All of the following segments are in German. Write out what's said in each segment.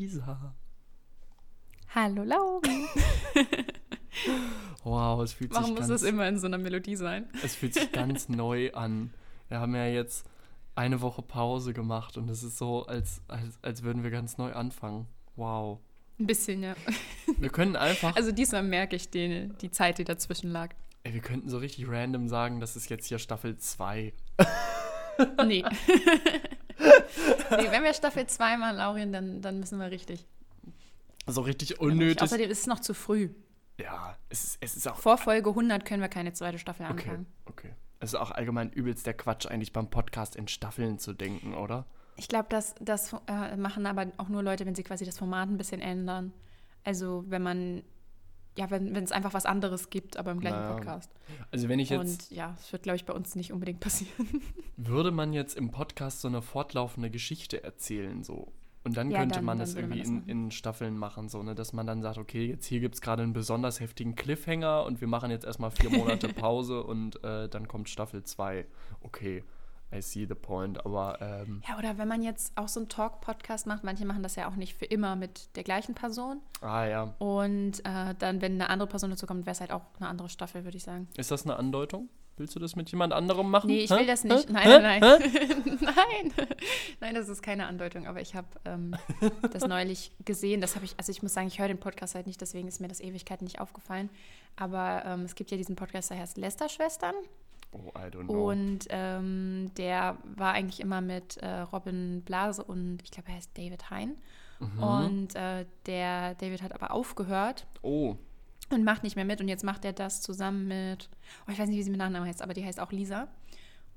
Lisa. Hallo Lauri. wow, es fühlt Warum sich muss ganz, das immer in so einer Melodie sein? es fühlt sich ganz neu an. Wir haben ja jetzt eine Woche Pause gemacht und es ist so, als, als, als würden wir ganz neu anfangen. Wow. Ein bisschen, ja. Wir können einfach, Also diesmal merke ich die, die Zeit, die dazwischen lag. ey, wir könnten so richtig random sagen, das ist jetzt hier Staffel 2. Nee. nee, wenn wir Staffel 2 machen, Laurien, dann, dann müssen wir richtig. So richtig unnötig. Außerdem ist es noch zu früh. Ja, es ist, es ist auch Vor Folge 100 können wir keine zweite Staffel Okay, anfangen. okay. Es ist auch allgemein übelst der Quatsch, eigentlich beim Podcast in Staffeln zu denken, oder? Ich glaube, das, das äh, machen aber auch nur Leute, wenn sie quasi das Format ein bisschen ändern. Also wenn man, ja, wenn es einfach was anderes gibt, aber im gleichen Naja. Podcast. Also wenn ich jetzt, Und ja, das wird, glaube ich, bei uns nicht unbedingt passieren. würde man jetzt im Podcast so eine fortlaufende Geschichte erzählen, so. Und dann Ja, könnte dann- man dann das würde man irgendwie das in, in Staffeln machen, so, ne? Dass man dann sagt, okay, jetzt hier gibt es gerade einen besonders heftigen Cliffhanger und wir machen jetzt erstmal vier Monate Pause und äh, dann kommt Staffel 2. Okay, I see the point, aber ähm, Ja, oder wenn man jetzt auch so einen Talk-Podcast macht, manche machen das ja auch nicht für immer mit der gleichen Person. ah ja. Und äh, dann, wenn eine andere Person dazu kommt, wäre es halt auch eine andere Staffel, würde ich sagen. Ist das eine Andeutung? Willst du das mit jemand anderem machen? Nee, ich Hä? will das Hä? nicht. Nein, Hä? nein, nein. nein. Nein, das ist keine Andeutung, aber ich habe ähm, das neulich gesehen. Das habe ich, also ich muss sagen, ich höre den Podcast halt nicht, deswegen ist mir das Ewigkeiten nicht aufgefallen. Aber ähm, es gibt ja diesen Podcast, der heißt Lester-Schwestern. Oh, I don't know. Und ähm, der war eigentlich immer mit äh, Robin Blase und ich glaube, er heißt David Hein. Mhm. Und äh, der David hat aber aufgehört oh, und macht nicht mehr mit. Und jetzt macht er das zusammen mit, oh, ich weiß nicht, wie sie mit Nachnamen heißt, aber die heißt auch Lisa.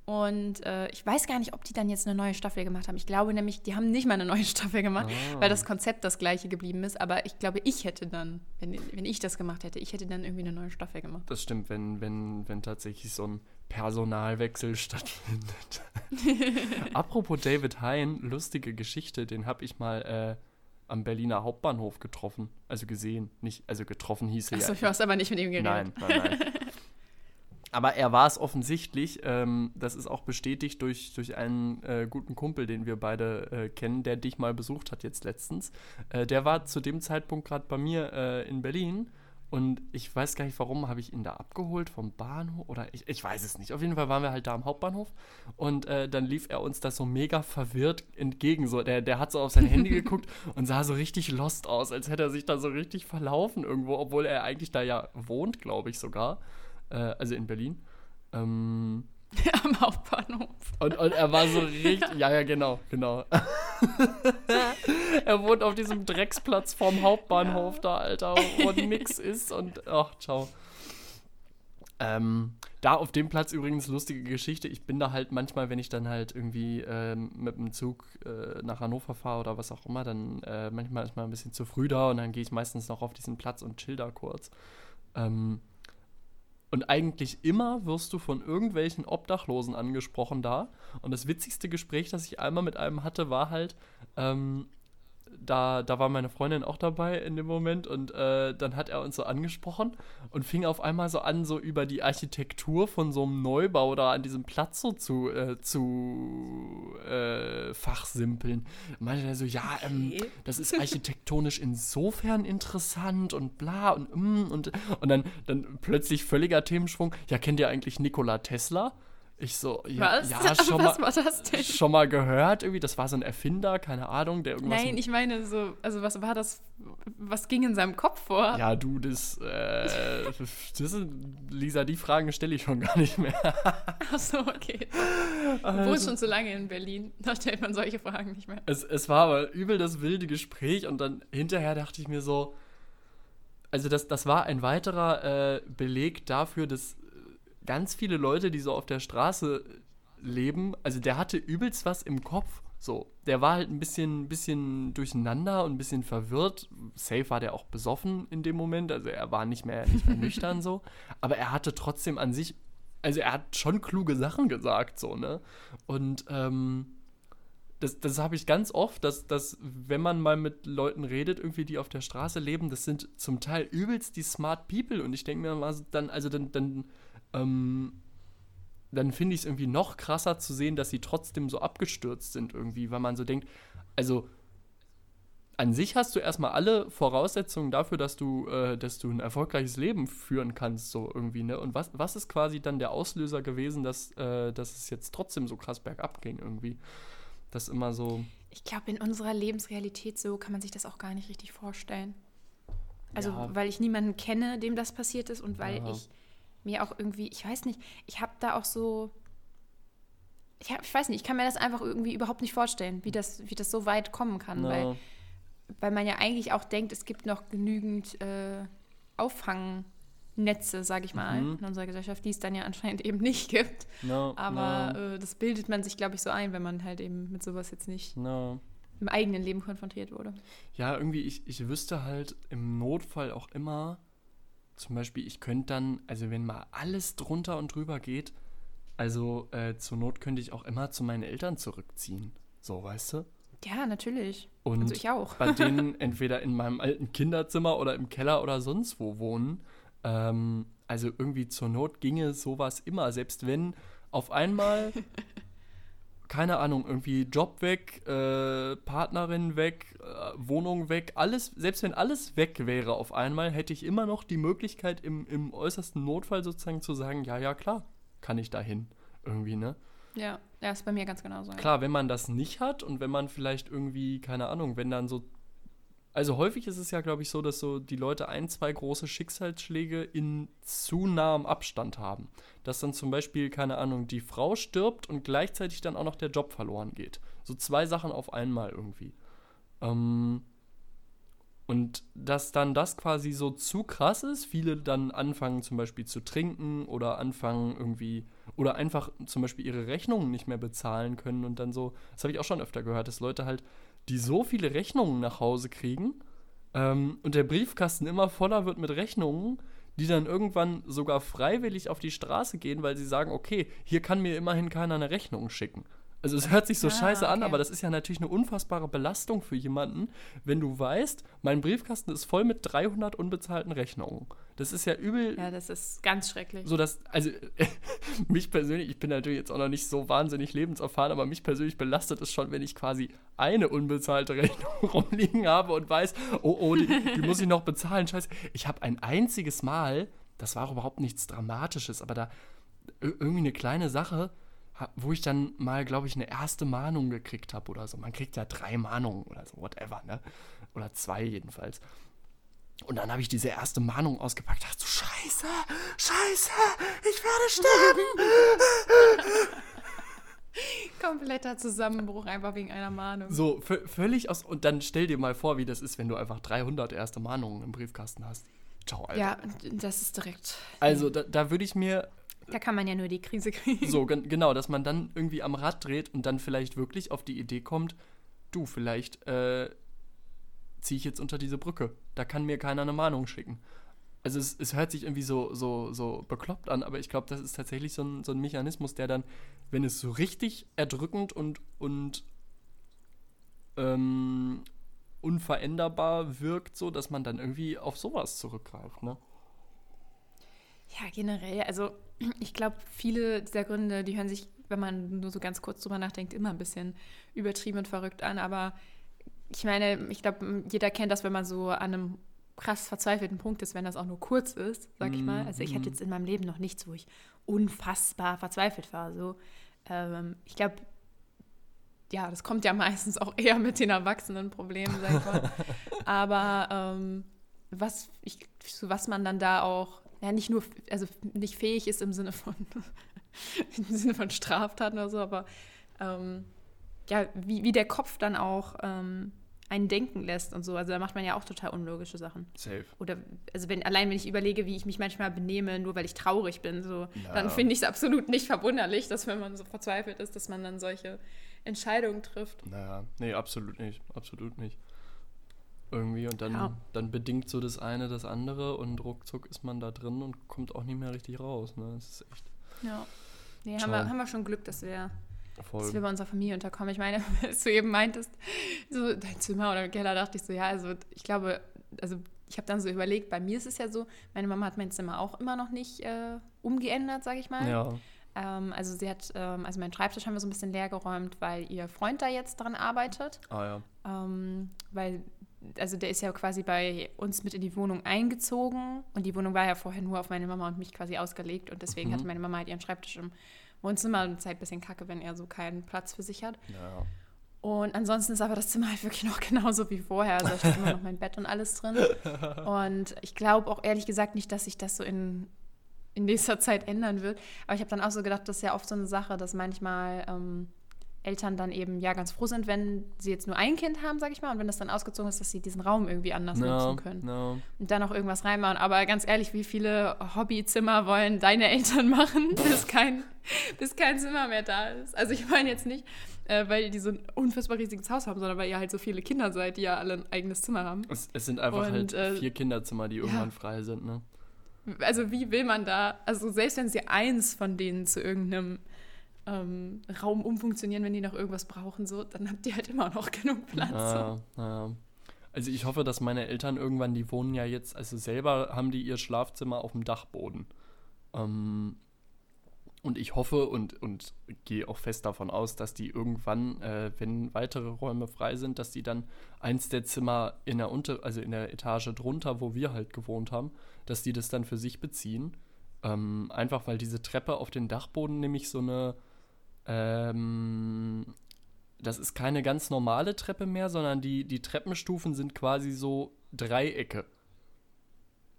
Und äh, ich weiß gar nicht, ob die dann jetzt eine neue Staffel gemacht haben. Ich glaube nämlich, die haben nicht mal eine neue Staffel gemacht, Ah. weil das Konzept das gleiche geblieben ist. Aber ich glaube, ich hätte dann, wenn, wenn ich das gemacht hätte, ich hätte dann irgendwie eine neue Staffel gemacht. Das stimmt, wenn, wenn, wenn tatsächlich so ein Personalwechsel stattfindet. Apropos David Hein, lustige Geschichte, den habe ich mal äh, am Berliner Hauptbahnhof getroffen. Also gesehen, nicht, also getroffen hieß er Achso, ja. du hast aber nicht mit ihm geredet. Nein, nein, nein. Aber er war es offensichtlich. Ähm, das ist auch bestätigt durch, durch einen äh, guten Kumpel, den wir beide äh, kennen, der dich mal besucht hat jetzt letztens. Äh, der war zu dem Zeitpunkt gerade bei mir äh, in Berlin. Und ich weiß gar nicht, warum habe ich ihn da abgeholt vom Bahnhof oder ich, ich weiß es nicht. Auf jeden Fall waren wir halt da am Hauptbahnhof und äh, dann lief er uns das so mega verwirrt entgegen. So, der, der hat so auf sein Handy geguckt und sah so richtig lost aus, als hätte er sich da so richtig verlaufen irgendwo, obwohl er eigentlich da ja wohnt, glaube ich sogar. Äh, also in Berlin. Ähm, Am Hauptbahnhof. und, und er war so richtig. Ja, ja, genau, genau. er wohnt auf diesem Drecksplatz vorm Hauptbahnhof da, Alter, wo nix ist und. Ach, ciao. Ähm, da auf dem Platz übrigens lustige Geschichte. Ich bin da halt manchmal, wenn ich dann halt irgendwie ähm, mit dem Zug äh, nach Hannover fahre oder was auch immer, dann äh, manchmal ist man ein bisschen zu früh da und dann gehe ich meistens noch auf diesen Platz und chill da kurz. Ähm, und eigentlich immer wirst du von irgendwelchen Obdachlosen angesprochen da. Und das witzigste Gespräch, das ich einmal mit einem hatte, war halt, ähm, da, da war meine Freundin auch dabei in dem Moment und äh, dann hat er uns so angesprochen und fing auf einmal so an, so über die Architektur von so einem Neubau da an diesem Platz so zu, äh, zu äh, fachsimpeln. Meinte er so, ja, ähm, das ist architektonisch insofern interessant und bla und mm, und, und dann, dann plötzlich völliger Themenschwung. Ja, kennt ihr eigentlich Nikola Tesla? Ich so, ja, Was? ja schon, Was mal, war das denn? schon mal gehört irgendwie. Das war so ein Erfinder, keine Ahnung, der irgendwas. Nein, ich meine so, also was war das, was ging in seinem Kopf vor? ja, du, das, äh, das Lisa, die Fragen stelle ich schon gar nicht mehr. Ach so, okay. Also wohnst schon so lange in Berlin, da stellt man solche Fragen nicht mehr. Es, es war aber übel das wilde Gespräch und dann hinterher dachte ich mir so, also das, das war ein weiterer äh, Beleg dafür, dass ganz viele Leute, die so auf der Straße leben, also der hatte übelst was im Kopf. So, der war halt ein bisschen, bisschen durcheinander und ein bisschen verwirrt. Safe war der auch besoffen in dem Moment, also er war nicht mehr, nicht mehr nüchtern so. Aber er hatte trotzdem an sich, also er hat schon kluge Sachen gesagt, so, ne? Und ähm, das, das habe ich ganz oft, dass, dass, wenn man mal mit Leuten redet, irgendwie, die auf der Straße leben, das sind zum Teil übelst die smart people. Und ich denke mir mal dann, also dann, dann, ähm, dann finde ich es irgendwie noch krasser zu sehen, dass sie trotzdem so abgestürzt sind irgendwie, weil man so denkt, also an sich hast du erstmal alle Voraussetzungen dafür, dass du, äh, dass du ein erfolgreiches Leben führen kannst, so irgendwie, ne? Und was, was ist quasi dann der Auslöser gewesen, dass, äh, dass es jetzt trotzdem so krass bergab ging irgendwie? Das immer so. Ich glaube, in unserer Lebensrealität so kann man sich das auch gar nicht richtig vorstellen. Also, Ja. weil ich niemanden kenne, dem das passiert ist und weil Ja. ich mir auch irgendwie, ich weiß nicht, ich habe da auch so. Ich, hab, ich weiß nicht, ich kann mir das einfach irgendwie überhaupt nicht vorstellen, wie das, wie das so weit kommen kann. Weil Na, weil man ja eigentlich auch denkt, es gibt noch genügend äh, Auffangnetze, sage ich mal, Mhm. in unserer Gesellschaft, die es dann ja anscheinend eben nicht gibt. na, Aber na, äh, das bildet man sich, glaube ich, so ein, wenn man halt eben mit sowas jetzt nicht im eigenen Leben konfrontiert wurde. Ja, irgendwie, ich, ich wüsste halt im Notfall auch immer, zum Beispiel, ich könnte dann, also wenn mal alles drunter und drüber geht, also äh, zur Not könnte ich auch immer zu meinen Eltern zurückziehen. So, weißt du? Ja, natürlich. Und Also ich auch. bei denen entweder in meinem alten Kinderzimmer oder im Keller oder sonst wo wohnen. Ähm, also irgendwie zur Not ginge sowas immer, selbst wenn auf einmal, keine Ahnung, irgendwie Job weg, äh, Partnerin weg, äh, Wohnung weg, alles, selbst wenn alles weg wäre auf einmal, hätte ich immer noch die Möglichkeit im, im äußersten Notfall sozusagen zu sagen, ja, ja, klar, kann ich dahin. Irgendwie, ne? Ja, ja, ist bei mir ganz genauso. ja. Klar, wenn man das nicht hat und wenn man vielleicht irgendwie, keine Ahnung, wenn dann so. Also häufig ist es ja, glaube ich, so, dass so die Leute ein, zwei große Schicksalsschläge in zu nahem Abstand haben. Dass dann zum Beispiel, keine Ahnung, die Frau stirbt und gleichzeitig dann auch noch der Job verloren geht. So zwei Sachen auf einmal irgendwie. Ähm, und dass dann das quasi so zu krass ist, viele dann anfangen zum Beispiel zu trinken oder anfangen irgendwie oder einfach zum Beispiel ihre Rechnungen nicht mehr bezahlen können und dann so, das habe ich auch schon öfter gehört, dass Leute halt, die so viele Rechnungen nach Hause kriegen ähm, und der Briefkasten immer voller wird mit Rechnungen, die dann irgendwann sogar freiwillig auf die Straße gehen, weil sie sagen, okay, hier kann mir immerhin keiner eine Rechnung schicken. Also es hört sich so Ah, scheiße an, okay. aber das ist ja natürlich eine unfassbare Belastung für jemanden, wenn du weißt, mein Briefkasten ist voll mit 300 unbezahlten Rechnungen. Das ist ja übel, Ja, das ist ganz schrecklich. so dass, also mich persönlich, ich bin natürlich jetzt auch noch nicht so wahnsinnig lebenserfahren, aber mich persönlich belastet es schon, wenn ich quasi eine unbezahlte Rechnung rumliegen habe und weiß, oh, oh, die, die muss ich noch bezahlen. Scheiße. Ich habe ein einziges Mal, das war überhaupt nichts Dramatisches, aber da ir- irgendwie eine kleine Sache, wo ich dann mal, glaube ich, eine erste Mahnung gekriegt habe oder so. Man kriegt ja drei Mahnungen oder so, whatever, ne? Oder zwei jedenfalls. Und dann habe ich diese erste Mahnung ausgepackt. Dachte so, Scheiße, Scheiße, ich werde sterben. Kompletter Zusammenbruch einfach wegen einer Mahnung. So, vö- völlig aus. Und dann stell dir mal vor, wie das ist, wenn du einfach 300 erste Mahnungen im Briefkasten hast. Ciao, Alter. Ja, das ist direkt. Also, da, da würde ich mir Da kann man ja nur die Krise kriegen. so, gen- genau, dass man dann irgendwie am Rad dreht und dann vielleicht wirklich auf die Idee kommt, du, vielleicht äh, ziehe ich jetzt unter diese Brücke. Da kann mir keiner eine Mahnung schicken. Also es, es hört sich irgendwie so, so, so bekloppt an, aber ich glaube, das ist tatsächlich so ein, so ein Mechanismus, der dann, wenn es so richtig erdrückend und, und ähm, unveränderbar wirkt, so dass man dann irgendwie auf sowas zurückgreift, ne? Ja, generell. Also ich glaube, viele dieser Gründe, die hören sich, wenn man nur so ganz kurz drüber nachdenkt, immer ein bisschen übertrieben und verrückt an. Aber ich meine, ich glaube, jeder kennt das, wenn man so an einem krass verzweifelten Punkt ist, wenn das auch nur kurz ist, sag ich mal. Also ich hatte jetzt in meinem Leben noch nichts, wo ich unfassbar verzweifelt war. So, ähm, ich glaube, ja, das kommt ja meistens auch eher mit den Erwachsenenproblemen, sag ich mal. Aber ähm, was, ich, was man dann da auch, ja, nicht nur, also nicht fähig ist im Sinne von, im Sinne von Straftaten oder so, aber ähm, ja, wie, wie der Kopf dann auch ähm, einen denken lässt und so. Also da macht man ja auch total unlogische Sachen. Safe. Oder, also wenn, allein wenn ich überlege, wie ich mich manchmal benehme, nur weil ich traurig bin, so, Ja. dann finde ich es absolut nicht verwunderlich, dass wenn man so verzweifelt ist, dass man dann solche Entscheidungen trifft. Naja, nee, absolut nicht. Absolut nicht. Irgendwie und dann, Ja. dann bedingt so das eine das andere und ruckzuck ist man da drin und kommt auch nicht mehr richtig raus. Ne? Das ist echt Ja. Nee, haben wir, haben wir schon Glück, dass wir, voll. dass wir bei unserer Familie unterkommen. Ich meine, als du eben meintest, so dein Zimmer oder Keller, dachte ich so, ja, also ich glaube, also ich habe dann so überlegt, bei mir ist es ja so, meine Mama hat mein Zimmer auch immer noch nicht äh, umgeändert, sage ich mal. ja, Ähm, also sie hat, ähm, also meinen Schreibtisch haben wir so ein bisschen leer geräumt, weil ihr Freund da jetzt dran arbeitet. ah ja. Ähm, weil also der ist ja quasi bei uns mit in die Wohnung eingezogen und die Wohnung war ja vorher nur auf meine Mama und mich quasi ausgelegt und deswegen Mhm. hatte meine Mama halt ihren Schreibtisch im Wohnzimmer und es ist halt ein bisschen kacke, wenn er so keinen Platz für sich hat. Ja. Und ansonsten ist aber das Zimmer halt wirklich noch genauso wie vorher. Also da steht immer noch mein Bett und alles drin. Und ich glaube auch ehrlich gesagt nicht, dass sich das so in, in nächster Zeit ändern wird. Aber ich habe dann auch so gedacht, das ist ja oft so eine Sache, dass manchmal ähm, Eltern dann eben ja ganz froh sind, wenn sie jetzt nur ein Kind haben, sag ich mal, und wenn das dann ausgezogen ist, dass sie diesen Raum irgendwie anders No, nutzen können. no. Und dann noch irgendwas reinmachen. Aber ganz ehrlich, wie viele Hobbyzimmer wollen deine Eltern machen, bis kein, bis kein Zimmer mehr da ist? Also ich meine jetzt nicht, äh, weil die so ein unfassbar riesiges Haus haben, sondern weil ihr halt so viele Kinder seid, die ja alle ein eigenes Zimmer haben. Es, es sind einfach Und, halt äh, vier Kinderzimmer, die irgendwann frei sind, ne? Also wie will man da, also selbst wenn sie eins von denen zu irgendeinem ähm, Raum umfunktionieren, wenn die noch irgendwas brauchen, so, dann habt ihr halt immer noch genug Platz. Ja, ja. Also ich hoffe, dass meine Eltern irgendwann, die wohnen ja jetzt, also selber haben die ihr Schlafzimmer auf dem Dachboden. Ähm, und ich hoffe und, und gehe auch fest davon aus, dass die irgendwann, äh, wenn weitere Räume frei sind, dass die dann eins der Zimmer in der Unter, also in der Etage drunter, wo wir halt gewohnt haben, dass die das dann für sich beziehen. Ähm, einfach weil diese Treppe auf den Dachboden nämlich so eine ähm, das ist keine ganz normale Treppe mehr, sondern die, die Treppenstufen sind quasi so Dreiecke.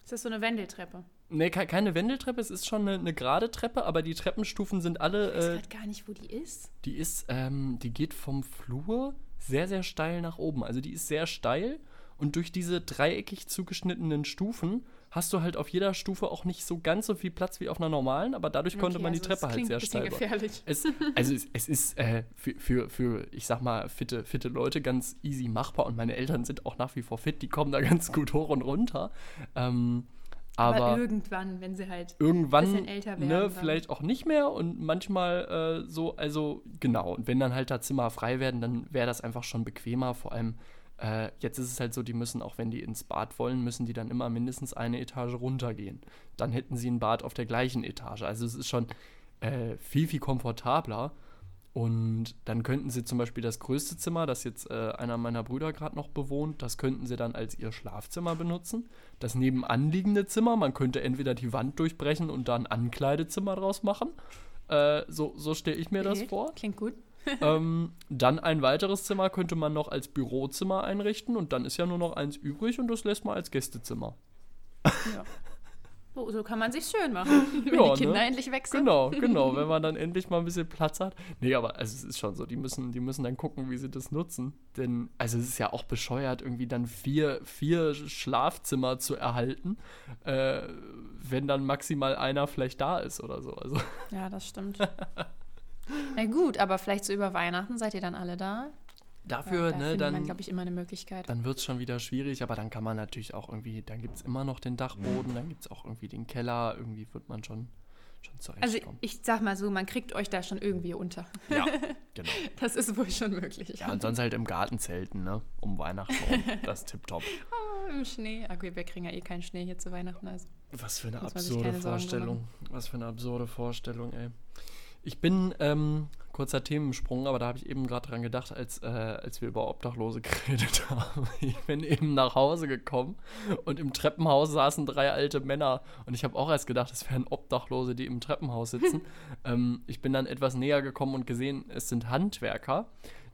Ist das so eine Wendeltreppe? Ne, ke keine Wendeltreppe, es ist schon eine, eine gerade Treppe, aber die Treppenstufen sind alle, Ich weiß äh, gar nicht, wo die ist. die ist, ähm, die geht vom Flur sehr, sehr steil nach oben. Also die ist sehr steil und durch diese dreieckig zugeschnittenen Stufen hast du halt auf jeder Stufe auch nicht so ganz so viel Platz wie auf einer normalen, aber dadurch konnte Okay, man die also das Treppe halt sehr ein steil gefährlich. Es, also es, es ist äh, für, für, für, ich sag mal, fitte, fitte Leute ganz easy machbar und meine Eltern sind auch nach wie vor fit, die kommen da ganz gut hoch und runter. Ähm, aber, Aber irgendwann, wenn sie halt irgendwann, bisschen älter werden, ne, vielleicht auch nicht mehr und manchmal äh, so, also genau. Und wenn dann halt da Zimmer frei werden, dann wäre das einfach schon bequemer. Vor allem, äh, jetzt ist es halt so, die müssen, auch wenn die ins Bad wollen, müssen die dann immer mindestens eine Etage runtergehen. Dann hätten sie ein Bad auf der gleichen Etage. Also es ist schon äh, viel, viel komfortabler. Und dann könnten sie zum Beispiel das größte Zimmer, das jetzt äh, einer meiner Brüder gerade noch bewohnt, das könnten sie dann als ihr Schlafzimmer benutzen. Das nebenanliegende Zimmer, man könnte entweder die Wand durchbrechen und da ein Ankleidezimmer draus machen. Äh, so so stelle ich mir das vor. Klingt gut. Ähm, dann ein weiteres Zimmer könnte man noch als Bürozimmer einrichten und dann ist ja nur noch eins übrig und das lässt man als Gästezimmer. Ja. So, so kann man sich schön machen, wenn Ja, die Kinder ne? endlich weg sind. Genau, genau, wenn man dann endlich mal ein bisschen Platz hat. Nee, aber also es ist schon so, die müssen, die müssen dann gucken, wie sie das nutzen. Denn, also es ist ja auch bescheuert, irgendwie dann vier, vier Schlafzimmer zu erhalten, äh, wenn dann maximal einer vielleicht da ist oder so. Also, Ja, das stimmt. Na gut, aber vielleicht so über Weihnachten seid ihr dann alle da. dafür, da ne, dann, man, glaube ich, immer eine Möglichkeit. dann wird es schon wieder schwierig, aber dann kann man natürlich auch irgendwie, dann gibt es immer noch den Dachboden, dann gibt es auch irgendwie den Keller, irgendwie wird man schon, schon Also zurechtkommen. ich sag mal so, man kriegt euch da schon irgendwie unter. ja, genau. Das ist wohl schon möglich. Ja, und sonst halt im Garten zelten, ne? Um Weihnachten rum. Das ist tipptopp. Oh, Im Schnee. Okay, wir kriegen ja eh keinen Schnee hier zu Weihnachten. Also. Was für eine absurde Vorstellung. Was für eine absurde Vorstellung, ey. Ich bin, ähm, kurzer Themensprung, aber da habe ich eben gerade dran gedacht, als, äh, als wir über Obdachlose geredet haben. Ich bin eben nach Hause gekommen und im Treppenhaus saßen drei alte Männer. Und ich habe auch erst gedacht, es wären Obdachlose, die im Treppenhaus sitzen. ähm, ich bin dann etwas näher gekommen und gesehen, es sind Handwerker,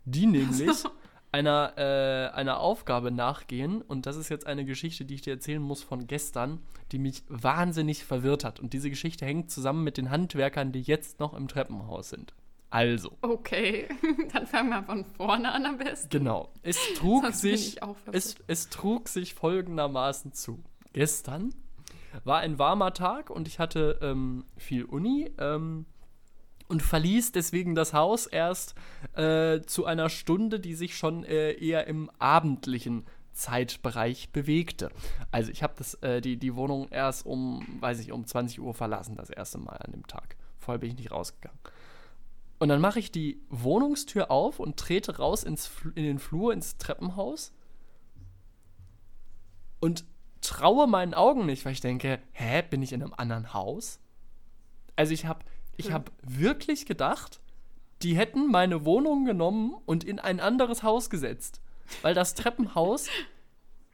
die nämlich einer, äh, einer Aufgabe nachgehen. Und das ist jetzt eine Geschichte, die ich dir erzählen muss von gestern, die mich wahnsinnig verwirrt hat. Und diese Geschichte hängt zusammen mit den Handwerkern, die jetzt noch im Treppenhaus sind. Also, Okay, dann fangen wir von vorne an am besten. genau. Es trug Sonst sich es, es trug sich folgendermaßen zu. Gestern war ein warmer Tag und ich hatte ähm, viel Uni ähm, und verließ deswegen das Haus erst äh, zu einer Stunde, die sich schon äh, eher im abendlichen Zeitbereich bewegte. Also ich habe äh, die, die Wohnung erst um, weiß ich, um 20 Uhr verlassen, das erste Mal an dem Tag. Vorher bin ich nicht rausgegangen. Und dann mache ich die Wohnungstür auf und trete raus ins, in den Flur, ins Treppenhaus und traue meinen Augen nicht, weil ich denke, hä, bin ich in einem anderen Haus? Also ich habe ich Hm. hab wirklich gedacht, die hätten meine Wohnung genommen und in ein anderes Haus gesetzt. Weil das Treppenhaus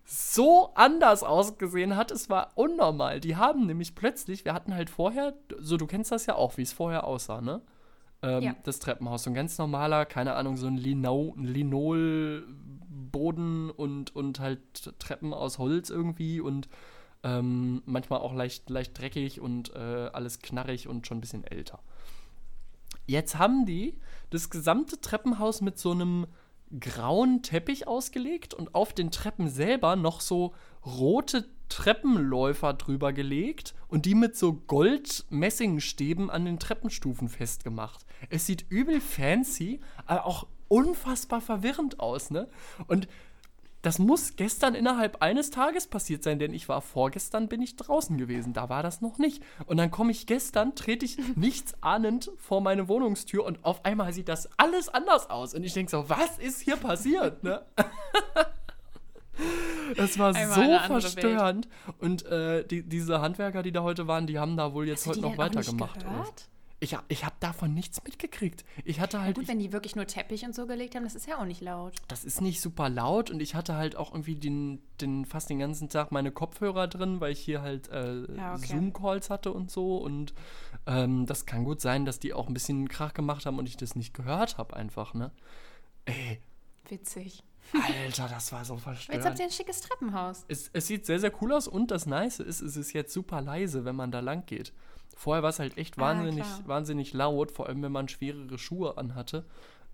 so anders ausgesehen hat. Es war unnormal. Die haben nämlich plötzlich, wir hatten halt vorher, so du kennst das ja auch, wie es vorher aussah, ne? Ähm, Ja. Das Treppenhaus. So ein ganz normaler, keine Ahnung, so ein Lino Linolboden und, und halt Treppen aus Holz irgendwie und ähm, manchmal auch leicht, leicht dreckig und äh, alles knarrig und schon ein bisschen älter. Jetzt haben die das gesamte Treppenhaus mit so einem grauen Teppich ausgelegt und auf den Treppen selber noch so rote Treppenläufer drüber gelegt und die mit so Gold-Messingstäben an den Treppenstufen festgemacht. Es sieht übel fancy, aber auch unfassbar verwirrend aus, ne? Und das muss gestern innerhalb eines Tages passiert sein, denn ich war vorgestern, bin ich draußen gewesen. Da war das noch nicht. Und dann komme ich gestern, trete ich nichts ahnend vor meine Wohnungstür und auf einmal sieht das alles anders aus. Und ich denke so, was ist hier passiert? Ne? Das war Einmal so verstörend. Und äh, die, diese Handwerker, die da heute waren, die haben da wohl jetzt heute noch nicht weitergemacht. gehört? Ich, hab- ich habe davon nichts mitgekriegt. Ich hatte halt. Gut, ich, wenn die wirklich nur Teppich und so gelegt haben, das ist ja auch nicht laut. das ist nicht super laut und ich hatte halt auch irgendwie den, den fast den ganzen Tag meine Kopfhörer drin, weil ich hier halt äh, Ja, okay. Zoom-Calls hatte und so. Und ähm, das kann gut sein, dass die auch ein bisschen Krach gemacht haben und ich das nicht gehört habe, einfach, ne? Ey, Witzig. Alter, das war so Aber Jetzt habt verstörend. ihr ein schickes Treppenhaus. Es, es sieht sehr, sehr cool aus und das Nice ist, es ist jetzt super leise, wenn man da lang geht. Vorher war es halt echt Ah, wahnsinnig, klar. wahnsinnig laut, vor allem wenn man schwerere Schuhe anhatte.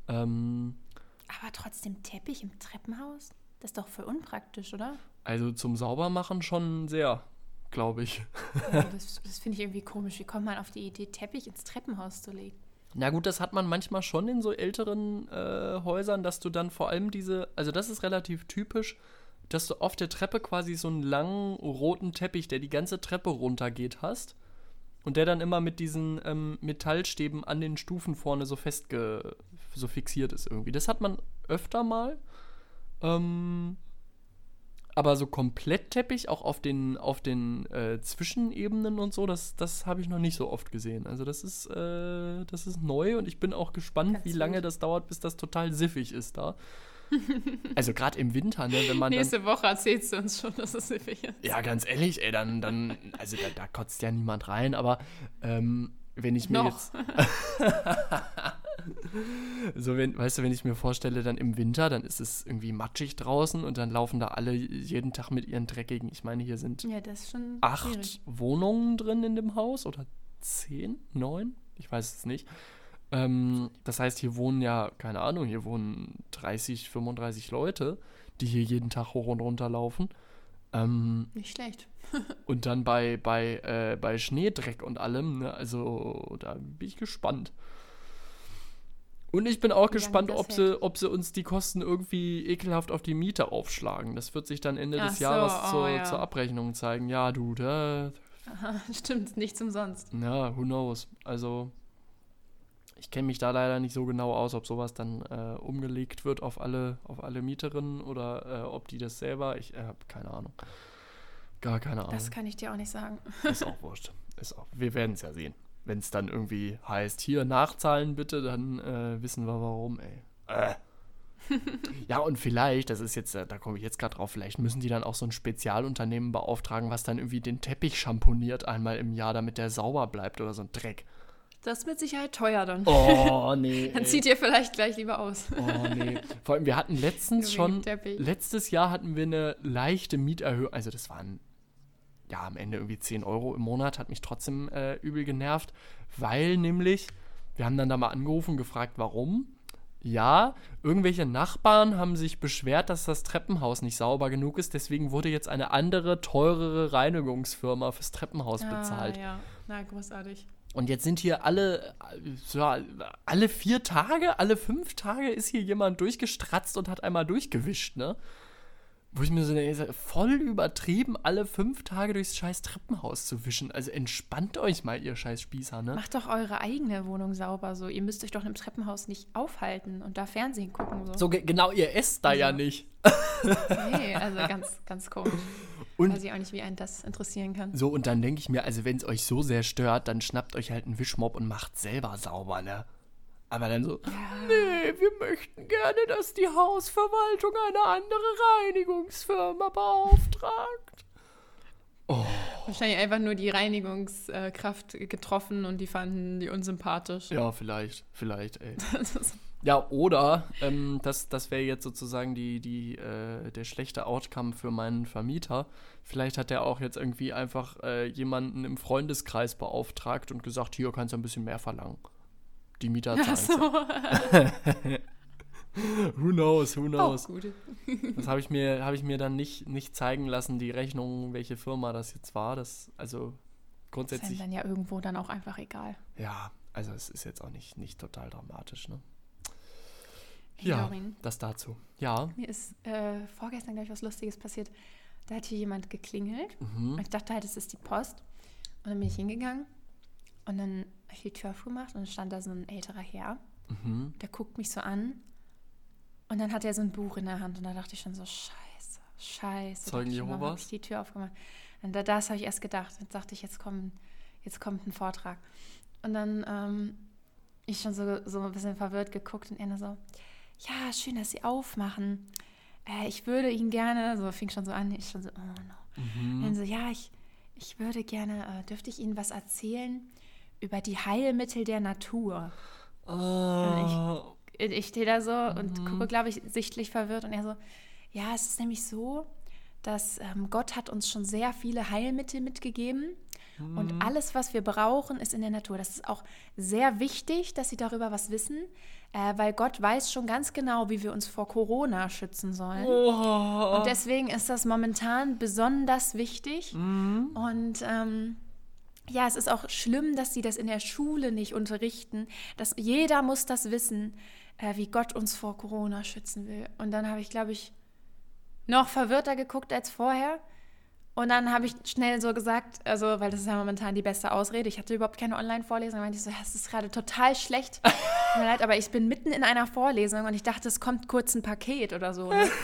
Ähm, Aber trotzdem Teppich im Treppenhaus? Das ist doch voll unpraktisch, oder? also zum Saubermachen schon sehr, glaube ich. Also das das finde ich irgendwie komisch. Wie kommt man auf die Idee, Teppich ins Treppenhaus zu legen? Na gut, das hat man manchmal schon in so älteren äh, Häusern, dass du dann vor allem diese, also das ist relativ typisch, dass du auf der Treppe quasi so einen langen roten Teppich, der die ganze Treppe runtergeht, hast. Und der dann immer mit diesen ähm, Metallstäben an den Stufen vorne so festge so fixiert ist irgendwie. Das hat man öfter mal. Ähm, aber so komplett Teppich, auch auf den, auf den äh, Zwischenebenen und so, das, das habe ich noch nicht so oft gesehen. Also das ist, äh, das ist neu und ich bin auch gespannt, Ganz wie lange wild. das dauert, bis das total siffig ist da. also gerade im Winter, ne, wenn man dann, Nächste Woche erzählst du uns schon, dass es siffig ist. ja, ganz ehrlich, ey, dann, dann also da, da kotzt ja niemand rein, aber ähm, wenn ich mir Noch. jetzt. so, wenn, weißt du, wenn ich mir vorstelle, dann im Winter, dann ist es irgendwie matschig draußen und dann laufen da alle jeden Tag mit ihren dreckigen. Ich meine, hier sind Ja, das ist schon acht schwierig. Wohnungen drin in dem Haus oder zehn, neun? Ich weiß es nicht. Ähm, das heißt, hier wohnen ja, keine Ahnung, hier wohnen 30, 35 Leute, die hier jeden Tag hoch und runter laufen. Ähm, Nicht schlecht. und dann bei, bei, äh, bei Schneedreck und allem, ne, also da bin ich gespannt. Und ich bin auch lange gespannt, ob sie, ob sie uns die Kosten irgendwie ekelhaft auf die Miete aufschlagen. Das wird sich dann Ende Ach des so, Jahres oh zur, ja. zur Abrechnung zeigen. Ja, du, da, Aha, stimmt, nichts umsonst. ja, who knows. Also, ich kenne mich da leider nicht so genau aus, ob sowas dann äh, umgelegt wird auf alle, auf alle Mieterinnen oder äh, ob die das selber. Ich äh, habe keine Ahnung. Gar keine Ahnung. Das kann ich dir auch nicht sagen. Ist auch wurscht. Ist auch. Wir werden es ja sehen. Wenn es dann irgendwie heißt, hier nachzahlen bitte, dann äh, wissen wir warum, ey. Äh. ja, und vielleicht, das ist jetzt, da komme ich jetzt gerade drauf, vielleicht müssen die dann auch so ein Spezialunternehmen beauftragen, was dann irgendwie den Teppich schamponiert einmal im Jahr, damit der sauber bleibt oder so ein Dreck. Das ist mit Sicherheit teuer dann. Oh, nee. Dann zieht ihr vielleicht gleich lieber aus. Oh, nee. Vor allem, wir hatten letztens schon, letztes Jahr hatten wir eine leichte Mieterhöhung, also das waren ja am Ende irgendwie 10 Euro im Monat, hat mich trotzdem äh, übel genervt, weil nämlich, wir haben dann da mal angerufen, gefragt, warum. Ja, irgendwelche Nachbarn haben sich beschwert, dass das Treppenhaus nicht sauber genug ist, deswegen wurde jetzt eine andere, teurere Reinigungsfirma fürs Treppenhaus bezahlt. Ah, ja, na großartig. Und jetzt sind hier alle, äh, ja, alle vier Tage, alle fünf Tage ist hier jemand durchgestratzt und hat einmal durchgewischt, ne? Wo ich mir so denke, voll übertrieben, alle fünf Tage durchs scheiß Treppenhaus zu wischen. Also entspannt euch mal, ihr scheiß Spießer, ne? Macht doch eure eigene Wohnung sauber so. Ihr müsst euch doch im Treppenhaus nicht aufhalten und da Fernsehen gucken. So. So, ge- genau, ihr esst da ja Also- nicht. Nee, also ganz, ganz komisch. Und Weiß ich auch nicht, wie einen das interessieren kann. so, und dann denke ich mir, also wenn es euch so sehr stört, dann schnappt euch halt einen Wischmopp und macht selber sauber, ne? Aber dann so, nee, wir möchten gerne, dass die Hausverwaltung eine andere Reinigungsfirma beauftragt. Oh. Wahrscheinlich einfach nur die Reinigungskraft getroffen und die fanden die unsympathisch. Ja, vielleicht, vielleicht, ey. ja, oder ähm, das, das wäre jetzt sozusagen die, die, äh, der schlechte Outcome für meinen Vermieter. Vielleicht hat er auch jetzt irgendwie einfach äh, jemanden im Freundeskreis beauftragt und gesagt, hier kannst du ein bisschen mehr verlangen. Die Mieter zahlen. So. who knows, who knows. Gut. das habe ich, mir, hab ich mir dann nicht, nicht zeigen lassen, die Rechnung, welche Firma das jetzt war. Das, also grundsätzlich. ist dann ja irgendwo dann auch einfach egal. Ja, also es ist jetzt auch nicht, nicht total dramatisch, ne? Ja, Dorin, das dazu. Ja. Mir ist äh, vorgestern, glaube ich, was Lustiges passiert. Da hat hier jemand geklingelt. Mhm. Und ich dachte halt, es ist die Post. Und dann bin ich hingegangen und dann habe ich die Tür aufgemacht und dann stand da so ein älterer Herr. Mhm. Der guckt mich so an und dann hat er so ein Buch in der Hand und da dachte ich schon so, scheiße, scheiße. Zeugen Jehovas? habe ich die Tür aufgemacht. Und da, das habe ich erst gedacht. Jetzt dachte ich, jetzt, komm, jetzt kommt ein Vortrag. Und dann ähm, ich schon so, so ein bisschen verwirrt geguckt und er so, ja, schön, dass Sie aufmachen. Äh, ich würde Ihnen gerne, so fing schon so an, ich schon so, oh no. Mhm. Dann so, ja, ich, ich würde gerne, äh, dürfte ich Ihnen was erzählen über die Heilmittel der Natur? Oh. Ich ich stehe da so mhm. und gucke, glaube ich, sichtlich verwirrt und er so, ja, es ist nämlich so, dass ähm, Gott hat uns schon sehr viele Heilmittel mitgegeben mhm. und alles, was wir brauchen, ist in der Natur. Das ist auch sehr wichtig, dass sie darüber was wissen, äh, weil Gott weiß schon ganz genau, wie wir uns vor Corona schützen sollen. Oh. Und deswegen ist das momentan besonders wichtig mhm. und ähm, ja, es ist auch schlimm, dass sie das in der Schule nicht unterrichten. Dass jeder muss das wissen äh, wie Gott uns vor Corona schützen will. Und dann habe ich, glaube ich, noch verwirrter geguckt als vorher. Und dann habe ich schnell so gesagt, also, weil das ist ja momentan die beste Ausrede. Ich hatte überhaupt keine Online-Vorlesung. Dann meinte ich so, das ist gerade total schlecht. Tut mir leid, aber ich bin mitten in einer Vorlesung und ich dachte, es kommt kurz ein Paket oder so. Ne?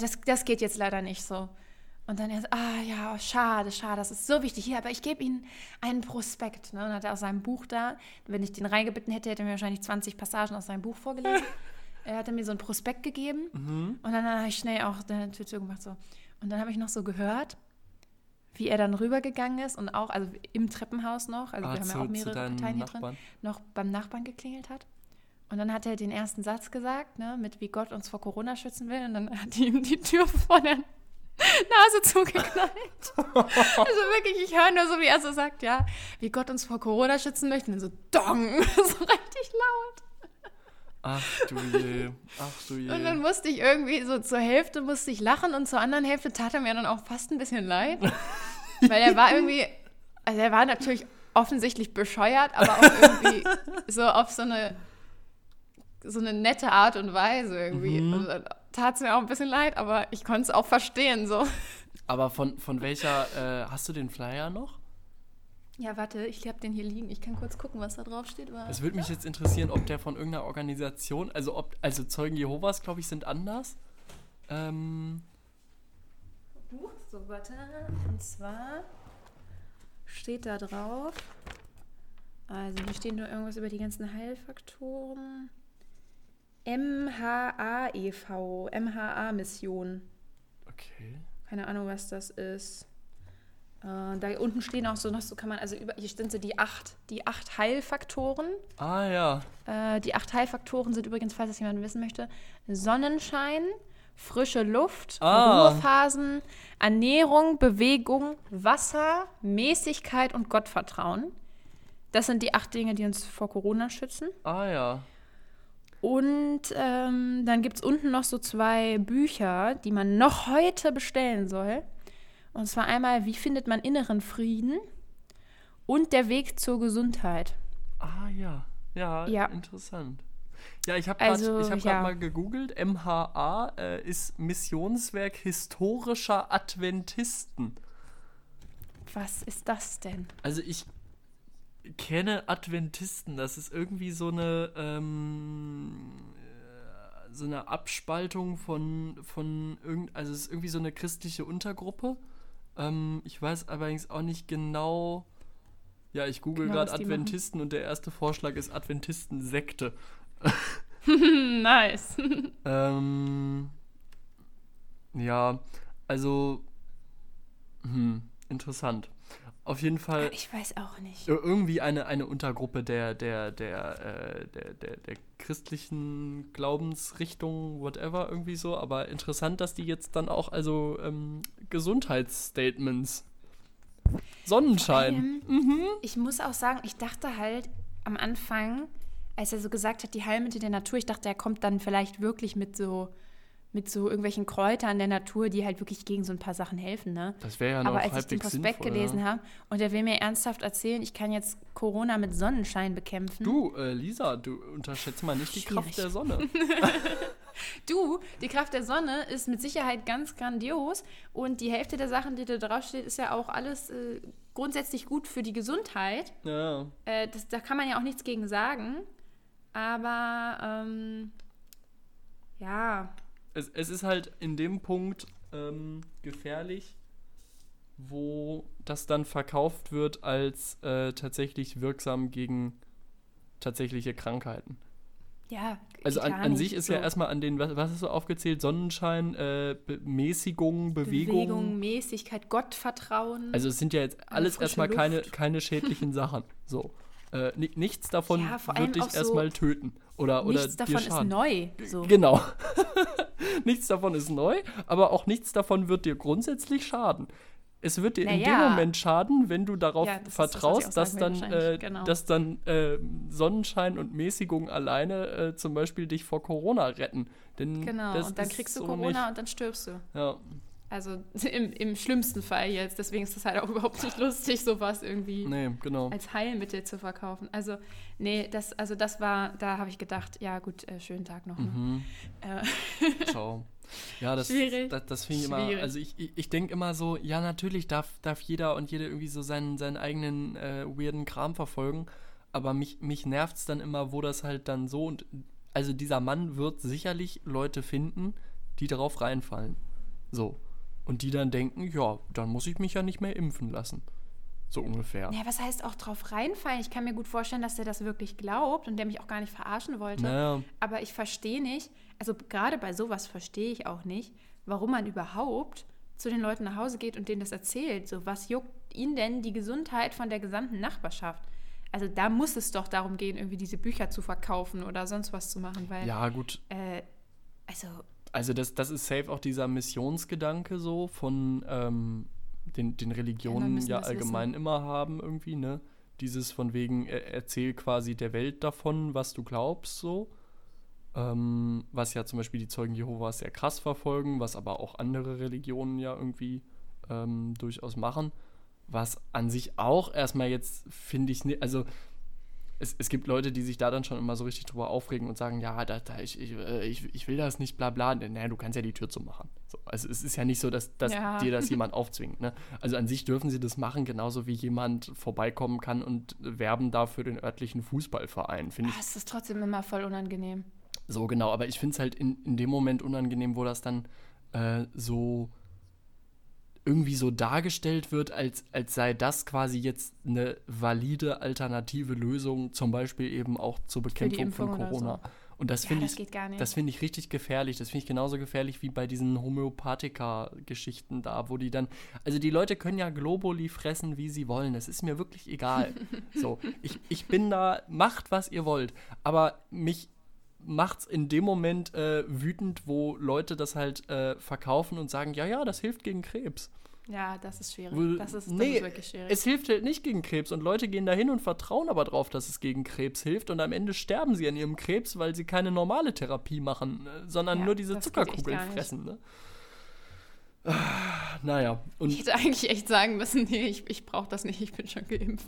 Das, das geht jetzt leider nicht so. Und dann er so, ah ja, schade, schade, das ist so wichtig. Hier, aber ich gebe Ihnen einen Prospekt. Ne? Und hat er aus seinem Buch da, wenn ich den reingebitten hätte, hätte er mir wahrscheinlich 20 Passagen aus seinem Buch vorgelesen. er hat mir so einen Prospekt gegeben mhm. und dann habe ich schnell auch eine Tür gemacht. So. Und dann habe ich noch so gehört, wie er dann rübergegangen ist und auch, also im Treppenhaus noch, also ah, wir haben zu, ja auch mehrere Parteien hier Nachbarn. drin, noch beim Nachbarn geklingelt hat. Und dann hat er den ersten Satz gesagt, ne, mit wie Gott uns vor Corona schützen will. Und dann hat ihm die Tür vor der Nase zugeknallt. also wirklich, ich höre nur so, wie er so sagt, ja, wie Gott uns vor Corona schützen möchte. Und dann so Dong, so richtig laut. Ach du je, ach du je. Und dann musste ich irgendwie, so zur Hälfte musste ich lachen und zur anderen Hälfte tat er mir dann auch fast ein bisschen leid. weil er war irgendwie, also er war natürlich offensichtlich bescheuert, aber auch irgendwie so auf so eine, so eine nette Art und Weise irgendwie. Mhm. Und tat es mir auch ein bisschen leid, aber ich konnte es auch verstehen so. Aber von, von welcher, äh, hast du den Flyer noch? Ja, warte, ich habe den hier liegen. Ich kann kurz gucken, was da drauf steht. Es würde mich jetzt interessieren, ob der von irgendeiner Organisation, also ob, also Zeugen Jehovas, glaube ich, sind anders. Ähm. Buch, so warte. Und zwar steht da drauf. Also hier steht nur irgendwas über die ganzen Heilfaktoren. MHA e.V., MHA-Mission. Okay. Keine Ahnung, was das ist. Äh, da unten stehen auch so noch so kann man, also über, hier sind so die acht, die acht Heilfaktoren. Ah ja. Äh, die acht Heilfaktoren sind übrigens, falls das jemand wissen möchte, Sonnenschein, frische Luft, ah. Ruhephasen, Ernährung, Bewegung, Wasser, Mäßigkeit und Gottvertrauen. Das sind die acht Dinge, die uns vor Corona schützen. Ah ja. Und ähm, dann gibt es unten noch so zwei Bücher, die man noch heute bestellen soll. Und zwar einmal, wie findet man inneren Frieden und der Weg zur Gesundheit. Ah ja, ja, ja. interessant. Ja, ich habe gerade also, hab ja. mal gegoogelt. MHA äh, ist Missionswerk historischer Adventisten. Was ist das denn? Also ich kenne Adventisten. Das ist irgendwie so eine ähm, äh, so eine Abspaltung von von irgend also es ist irgendwie so eine christliche Untergruppe. Ähm, ich weiß allerdings auch nicht genau. Ja, ich google genau, gerade Adventisten und der erste Vorschlag ist Adventisten-Sekte. nice. ähm, ja, also, hm, interessant. Auf jeden Fall. Ich weiß auch nicht. Irgendwie eine, eine Untergruppe der, der, der, äh, der, der, der christlichen Glaubensrichtung, whatever, irgendwie so. Aber interessant, dass die jetzt dann auch, also ähm, Gesundheitsstatements. Sonnenschein. Allem, mhm. Ich muss auch sagen, ich dachte halt am Anfang, als er so gesagt hat, die Heilmittel der Natur, ich dachte, er kommt dann vielleicht wirklich mit so mit so irgendwelchen Kräutern der Natur, die halt wirklich gegen so ein paar Sachen helfen. Ne? Das wäre ja noch Aber als ich den Prospekt sinnvoll, gelesen ja. habe und er will mir ernsthaft erzählen, ich kann jetzt Corona mit Sonnenschein bekämpfen. Du, äh, Lisa, du unterschätzt mal nicht die Schwierig. Kraft der Sonne. du, die Kraft der Sonne ist mit Sicherheit ganz grandios und die Hälfte der Sachen, die da draufsteht, ist ja auch alles äh, grundsätzlich gut für die Gesundheit. Ja. Äh, das, da kann man ja auch nichts gegen sagen. Aber ähm, ja, es, es ist halt in dem Punkt ähm, gefährlich, wo das dann verkauft wird als äh, tatsächlich wirksam gegen tatsächliche Krankheiten. Ja, also an, an sich ist so. ja erstmal an den, was, was hast du aufgezählt? Sonnenschein, äh, Be Mäßigung, Bewegung. Bewegung, Mäßigkeit, Gottvertrauen. Also es sind ja jetzt alles erstmal keine, keine schädlichen Sachen. So. Äh, nichts davon ja, wird dich erstmal so töten. Oder, nichts oder davon ist neu. So. Genau. nichts davon ist neu, aber auch nichts davon wird dir grundsätzlich schaden. Es wird dir naja. in dem Moment schaden, wenn du darauf ja, das vertraust, das, dass, dann, äh, genau. dass dann äh, Sonnenschein und Mäßigung alleine äh, zum Beispiel dich vor Corona retten. Denn genau, und dann kriegst du Corona nicht. und dann stirbst du. Ja. Also im, im schlimmsten Fall jetzt. Deswegen ist das halt auch überhaupt nicht lustig, sowas irgendwie nee, genau. als Heilmittel zu verkaufen. Also, nee, das, also das war, da habe ich gedacht, ja gut, äh, schönen Tag noch. Ne? Mhm. Äh. Ciao. Ja, das, Schwierig. das, das finde ich immer, also ich, ich, ich denke immer so, ja, natürlich darf, darf jeder und jede irgendwie so seinen, seinen eigenen äh, weirden Kram verfolgen, aber mich, mich nervt es dann immer, wo das halt dann so und, also dieser Mann wird sicherlich Leute finden, die darauf reinfallen. So. Und die dann denken, ja, dann muss ich mich ja nicht mehr impfen lassen. So ungefähr. Ja, was heißt auch drauf reinfallen? Ich kann mir gut vorstellen, dass der das wirklich glaubt und der mich auch gar nicht verarschen wollte. Naja. Aber ich verstehe nicht, also gerade bei sowas verstehe ich auch nicht, warum man überhaupt zu den Leuten nach Hause geht und denen das erzählt. So, was juckt ihnen denn die Gesundheit von der gesamten Nachbarschaft? Also da muss es doch darum gehen, irgendwie diese Bücher zu verkaufen oder sonst was zu machen, weil. Ja, gut. Äh, also also das, das ist safe auch dieser Missionsgedanke so von ähm, den, den Religionen ja, ja allgemein wissen. immer haben irgendwie, ne? Dieses von wegen, er, erzähl quasi der Welt davon, was du glaubst, so. Ähm, was ja zum Beispiel die Zeugen Jehovas sehr krass verfolgen, was aber auch andere Religionen ja irgendwie ähm, durchaus machen. Was an sich auch erstmal jetzt, finde ich, also es, es gibt Leute, die sich da dann schon immer so richtig drüber aufregen und sagen, ja, da, da, ich, ich, äh, ich, ich will das nicht, bla bla. Naja, du kannst ja die Tür zumachen. So, also es ist ja nicht so, dass, dass ja. dir das jemand aufzwingt. Ne? Also an sich dürfen sie das machen, genauso wie jemand vorbeikommen kann und werben da für den örtlichen Fußballverein. Ach, ich, es ist trotzdem immer voll unangenehm. So, genau, aber ich finde es halt in, in dem Moment unangenehm, wo das dann äh, so irgendwie so dargestellt wird, als, als sei das quasi jetzt eine valide alternative Lösung, zum Beispiel eben auch zur Bekämpfung von Corona. So. Und das ja, finde ich, das finde ich richtig gefährlich. Das finde ich genauso gefährlich wie bei diesen Homöopathika-Geschichten da, wo die dann, also die Leute können ja Globuli fressen, wie sie wollen. Es ist mir wirklich egal. so, ich, ich bin da, macht was ihr wollt. Aber mich macht's in dem Moment äh, wütend, wo Leute das halt äh, verkaufen und sagen, ja, ja, das hilft gegen Krebs. Ja, das ist schwierig. Das ist, das nee, ist wirklich schwierig. Es hilft halt nicht gegen Krebs und Leute gehen dahin und vertrauen aber drauf, dass es gegen Krebs hilft und am Ende sterben sie an ihrem Krebs, weil sie keine normale Therapie machen, äh, sondern ja, nur diese Zuckerkugeln fressen. Ne? Ah, naja. Und ich hätte eigentlich echt sagen müssen, nee, ich, ich brauche das nicht, ich bin schon geimpft.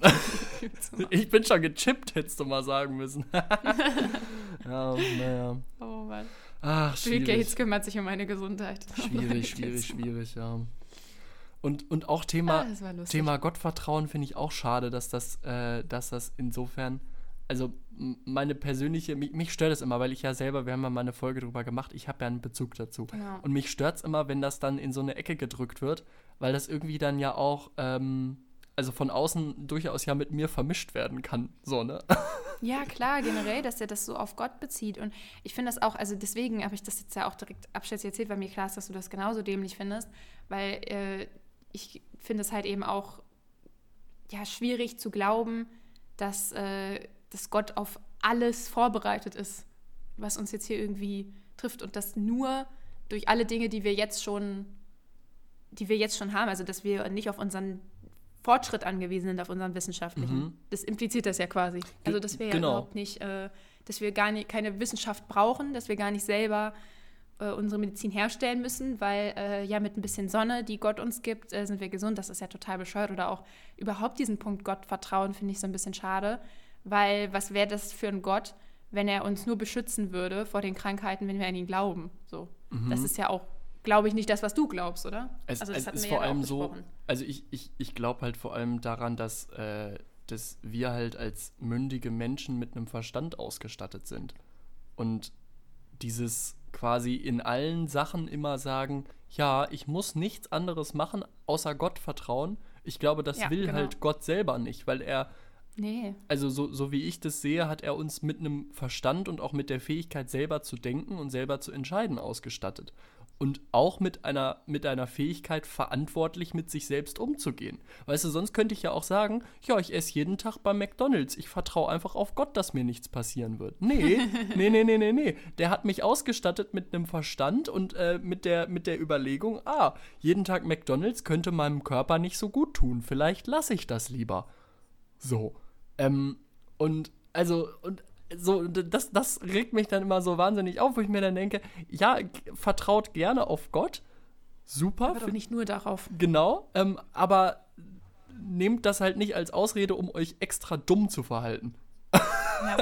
ich bin schon gechippt, hättest du mal sagen müssen. ja, naja. Oh Mann. Ach, schwierig. Bill Gates kümmert sich um meine Gesundheit. Schwierig, schwierig, schwierig, ja. Und, und auch Thema, ah, Thema Gottvertrauen finde ich auch schade, dass das, äh, dass das insofern also meine persönliche, mich, mich, stört es immer, weil ich ja selber, wir haben ja mal eine Folge drüber gemacht, ich habe ja einen Bezug dazu. Genau. Und mich stört es immer, wenn das dann in so eine Ecke gedrückt wird, weil das irgendwie dann ja auch, ähm, also von außen durchaus ja mit mir vermischt werden kann. So, ne? Ja, klar, generell, dass er das so auf Gott bezieht. Und ich finde das auch, also deswegen habe ich das jetzt ja auch direkt abschätzig erzählt, weil mir klar ist, dass du das genauso dämlich findest, weil äh, ich finde es halt eben auch ja, schwierig zu glauben, dass, äh, dass Gott auf alles vorbereitet ist, was uns jetzt hier irgendwie trifft und dass nur durch alle Dinge, die wir jetzt schon, die wir jetzt schon haben, also dass wir nicht auf unseren Fortschritt angewiesen sind, auf unseren wissenschaftlichen. Mhm. Das impliziert das ja quasi. Also dass wir genau. ja überhaupt nicht, äh, dass wir gar nicht keine Wissenschaft brauchen, dass wir gar nicht selber äh, unsere Medizin herstellen müssen, weil äh, ja mit ein bisschen Sonne, die Gott uns gibt, äh, sind wir gesund. Das ist ja total bescheuert. Oder auch überhaupt diesen Punkt Gott vertrauen, finde ich so ein bisschen schade. Weil was wäre das für ein Gott, wenn er uns nur beschützen würde vor den Krankheiten, wenn wir an ihn glauben? So. Mhm. Das ist ja auch glaube ich, nicht das, was du glaubst, oder? Es, also das es ist vor ja allem so, also ich, ich, ich glaube halt vor allem daran, dass, äh, dass wir halt als mündige Menschen mit einem Verstand ausgestattet sind. Und dieses quasi in allen Sachen immer sagen, ja, ich muss nichts anderes machen, außer Gott vertrauen. Ich glaube, das ja, will genau. halt Gott selber nicht, weil er Nee. Also so, so wie ich das sehe, hat er uns mit einem Verstand und auch mit der Fähigkeit selber zu denken und selber zu entscheiden ausgestattet und auch mit einer, mit einer Fähigkeit, verantwortlich mit sich selbst umzugehen. Weißt du, sonst könnte ich ja auch sagen, ja, ich esse jeden Tag bei McDonalds. Ich vertraue einfach auf Gott, dass mir nichts passieren wird. Nee, nee, nee, nee, nee, nee. Der hat mich ausgestattet mit einem Verstand und äh, mit, der, mit der Überlegung, ah, jeden Tag McDonalds könnte meinem Körper nicht so gut tun. Vielleicht lasse ich das lieber. So. Ähm, und also, und so, das, das regt mich dann immer so wahnsinnig auf, wo ich mir dann denke, ja, vertraut gerne auf Gott. Super. Aber doch nicht nur darauf. Genau, ähm, aber nehmt das halt nicht als Ausrede, um euch extra dumm zu verhalten. Ja,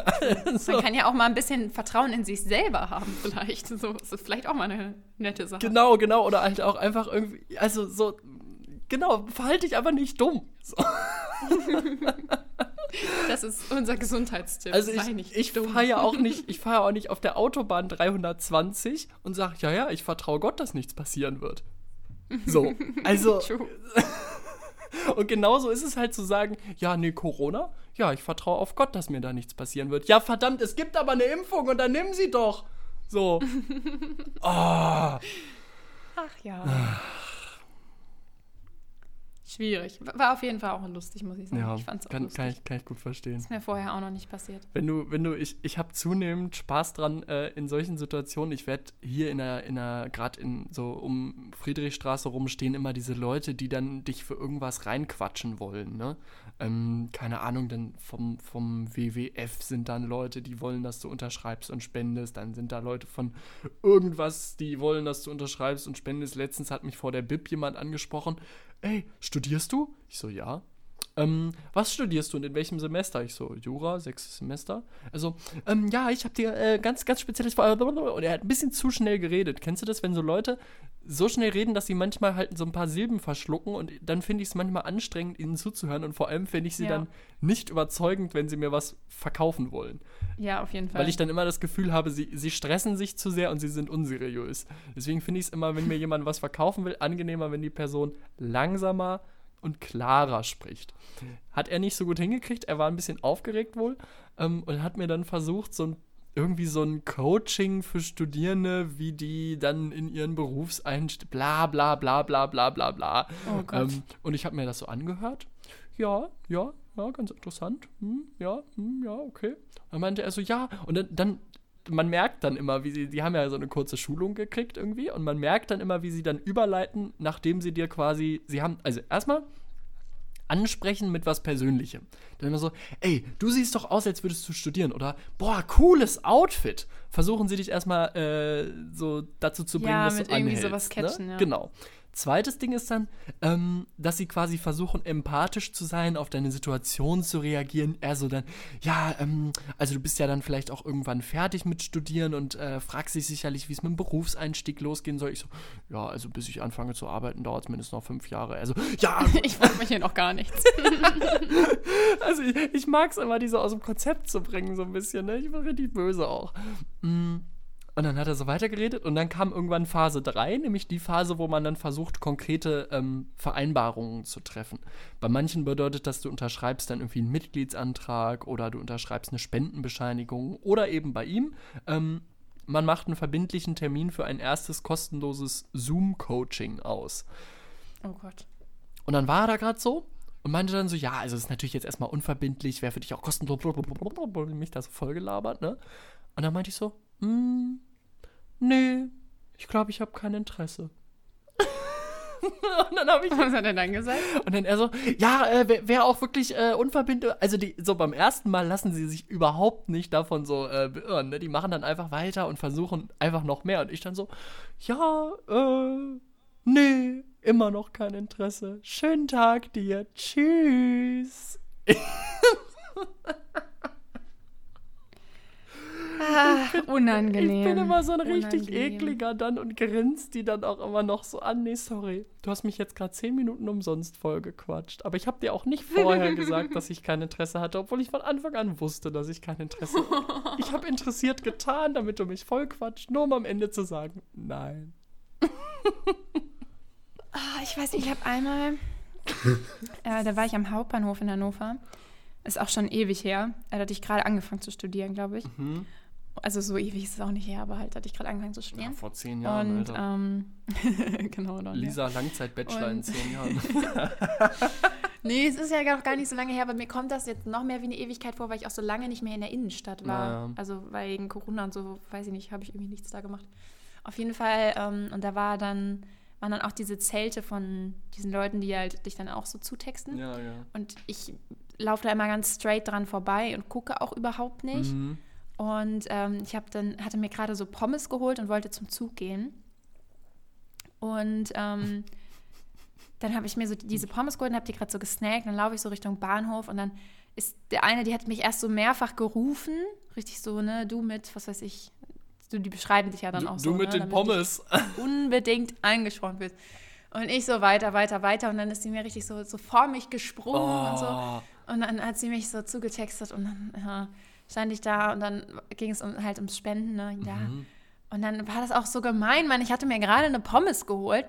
so. Man kann ja auch mal ein bisschen Vertrauen in sich selber haben, vielleicht. So, das ist vielleicht auch mal eine nette Sache. Genau, genau. Oder halt auch einfach irgendwie, also so, genau, verhalte dich einfach nicht dumm. So. Das ist unser Gesundheitstipp. Also ich, ich fahre ja auch nicht, ich fahre auch nicht auf der Autobahn 320 und sage, ja, ja, ich vertraue Gott, dass nichts passieren wird. So, also. und genauso ist es halt zu sagen, ja, nee, Corona, ja, ich vertraue auf Gott, dass mir da nichts passieren wird. Ja, verdammt, es gibt aber eine Impfung und dann nimm sie doch. So. oh. Ach ja. Schwierig. War auf jeden Fall auch lustig, muss ich sagen. Ja, ich fand's auch kann, lustig. Kann ich, kann ich gut verstehen. Ist mir vorher auch noch nicht passiert. Wenn du, wenn du, ich, ich habe zunehmend Spaß dran äh, in solchen Situationen. Ich werde hier in der, in der, gerade in so um Friedrichstraße rum stehen immer diese Leute, die dann dich für irgendwas reinquatschen wollen, ne? Ähm, keine Ahnung, dann vom, vom WWF sind dann Leute, die wollen, dass du unterschreibst und spendest. Dann sind da Leute von irgendwas, die wollen, dass du unterschreibst und spendest. Letztens hat mich vor der Bib jemand angesprochen ey, studierst du? Ich so, ja. Ähm, was studierst du und in welchem Semester? Ich so, Jura, sechstes Semester. Also, ähm, ja, ich habe dir äh, ganz, ganz spezielles. Und er hat ein bisschen zu schnell geredet. Kennst du das, wenn so Leute so schnell reden, dass sie manchmal halt so ein paar Silben verschlucken und dann finde ich es manchmal anstrengend, ihnen zuzuhören und vor allem finde ich sie ja. dann nicht überzeugend, wenn sie mir was verkaufen wollen. Ja, auf jeden Fall. Weil ich dann immer das Gefühl habe, sie, sie stressen sich zu sehr und sie sind unseriös. Deswegen finde ich es immer, wenn mir jemand was verkaufen will, angenehmer, wenn die Person langsamer und klarer spricht. Hat er nicht so gut hingekriegt, er war ein bisschen aufgeregt wohl ähm, und hat mir dann versucht, so ein irgendwie so ein Coaching für Studierende, wie die dann in ihren Berufseinstieg, bla bla bla bla bla bla bla. Oh. Ähm, und ich habe mir das so angehört. Ja, ja, ja, ganz interessant. Hm, ja, hm, ja, okay. Dann meinte er so, ja, und dann, dann, man merkt dann immer, wie sie, die haben ja so eine kurze Schulung gekriegt irgendwie, und man merkt dann immer, wie sie dann überleiten, nachdem sie dir quasi, sie haben, also erstmal ansprechen mit was Persönlichem. Dann immer so, ey, du siehst doch aus, als würdest du studieren, oder boah, cooles Outfit. Versuchen sie dich erstmal äh, so dazu zu bringen, ja, dass mit du irgendwie sowas ne? catchen, ne? ja. Genau. Zweites Ding ist dann, ähm, dass sie quasi versuchen, empathisch zu sein, auf deine Situation zu reagieren. Er so dann, ja, ähm, also du bist ja dann vielleicht auch irgendwann fertig mit Studieren und äh, fragst dich sicherlich, wie es mit dem Berufseinstieg losgehen soll. Ich so, ja, also bis ich anfange zu arbeiten, dauert es mindestens noch fünf Jahre. Also, ja. ich frage mich hier noch gar nichts. also ich, ich mag es immer, die so aus dem Konzept zu bringen, so ein bisschen. Ne? Ich bin richtig böse auch. Mm. Und dann hat er so weitergeredet und dann kam irgendwann Phase 3, nämlich die Phase, wo man dann versucht, konkrete ähm, Vereinbarungen zu treffen. Bei manchen bedeutet das, du unterschreibst dann irgendwie einen Mitgliedsantrag oder du unterschreibst eine Spendenbescheinigung oder eben bei ihm, ähm, man macht einen verbindlichen Termin für ein erstes kostenloses Zoom-Coaching aus. Oh Gott. Und dann war er da gerade so und meinte dann so, ja, also es ist natürlich jetzt erstmal unverbindlich, wäre für dich auch kostenlos, mich da so vollgelabert, ne? Und dann meinte ich so, hm, nee, ich glaube, ich habe kein Interesse. und dann habe ich. Was hat er dann gesagt? Und dann er so, ja, äh, wäre wär auch wirklich äh, unverbindlich. Also die, so beim ersten Mal lassen sie sich überhaupt nicht davon so äh, beirren. Ne? Die machen dann einfach weiter und versuchen einfach noch mehr. Und ich dann so, ja, äh, nee, immer noch kein Interesse. Schönen Tag dir. Tschüss. Ah, unangenehm. Ich bin immer so ein richtig Unangenehm. ekliger dann und grinst die dann auch immer noch so an. Nee, sorry. Du hast mich jetzt gerade zehn Minuten umsonst vollgequatscht. Aber ich habe dir auch nicht vorher gesagt, dass ich kein Interesse hatte, obwohl ich von Anfang an wusste, dass ich kein Interesse hatte. Ich habe interessiert getan, damit du mich vollquatscht, nur um am Ende zu sagen, nein. Ah, ich weiß nicht, ich habe einmal, äh, da war ich am Hauptbahnhof in Hannover. Ist auch schon ewig her. Da hatte ich gerade angefangen zu studieren, glaube ich. Mhm. Also so ewig ist es auch nicht her, aber halt hatte ich gerade angefangen zu Ja, studieren. vor zehn Jahren, Und Alter. ähm, genau dann. Ja. Lisa Langzeit-Bachelor in zehn Jahren. Nee, es ist ja noch gar nicht so lange her, aber mir kommt das jetzt noch mehr wie eine Ewigkeit vor, weil ich auch so lange nicht mehr in der Innenstadt war. Naja. Also wegen Corona und so, weiß ich nicht, habe ich irgendwie nichts da gemacht. Auf jeden Fall, ähm, und da war dann, waren dann auch diese Zelte von diesen Leuten, die halt dich dann auch so zutexten. ja, ja. Und ich laufe da immer ganz straight dran vorbei und gucke auch überhaupt nicht. Mhm. Und ähm, ich habe dann, hatte mir gerade so Pommes geholt und wollte zum Zug gehen. Und ähm, dann habe ich mir so diese Pommes geholt und habe die gerade so gesnackt. Dann laufe ich so Richtung Bahnhof und dann ist der eine, die hat mich erst so mehrfach gerufen. Richtig so, ne, du mit, was weiß ich, du, die beschreiben dich ja dann Du, auch du so. mit ne, den Pommes. unbedingt angesprochen wird. Und ich so weiter, weiter, weiter. Und dann ist sie mir richtig so, so vor mich gesprungen und so. Oh. Und dann hat sie mich so zugetextet und dann ja, stand ich da und dann ging es um, halt ums Spenden. Ne? Ja. Mhm. Und dann war das auch so gemein, Mann. Ich hatte mir gerade eine Pommes geholt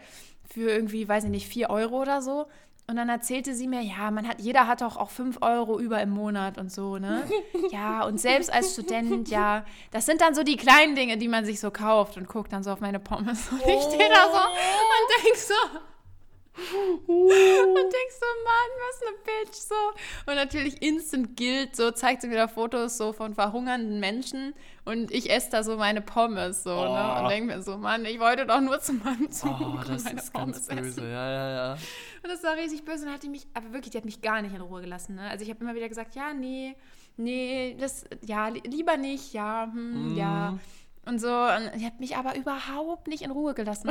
für irgendwie, weiß ich nicht, 4 Euro oder so. Und dann erzählte sie mir, ja, man hat, jeder hat doch auch 5 Euro über im Monat und so, ne? Ja, und selbst als Student, ja, das sind dann so die kleinen Dinge, die man sich so kauft und guckt dann so auf meine Pommes. Und ich stehe da so und denk so, und denkst so, Mann, was eine Bitch, so. Und natürlich instant Guilt, so zeigt sie mir da Fotos so von verhungernden Menschen und ich esse da so meine Pommes, so, ne? Oh. Und denke mir so, Mann, ich wollte doch nur zu meinem Zug Oh, das meine ist ganz Pommes böse. essen. Ja, ja, ja. Und das war richtig böse und hat die mich, aber wirklich, die hat mich gar nicht in Ruhe gelassen, ne? Also ich habe immer wieder gesagt, ja, nee, nee, das, ja, li- lieber nicht, ja, hm, ja. Mhm. Und so, und die hat mich aber überhaupt nicht in Ruhe gelassen.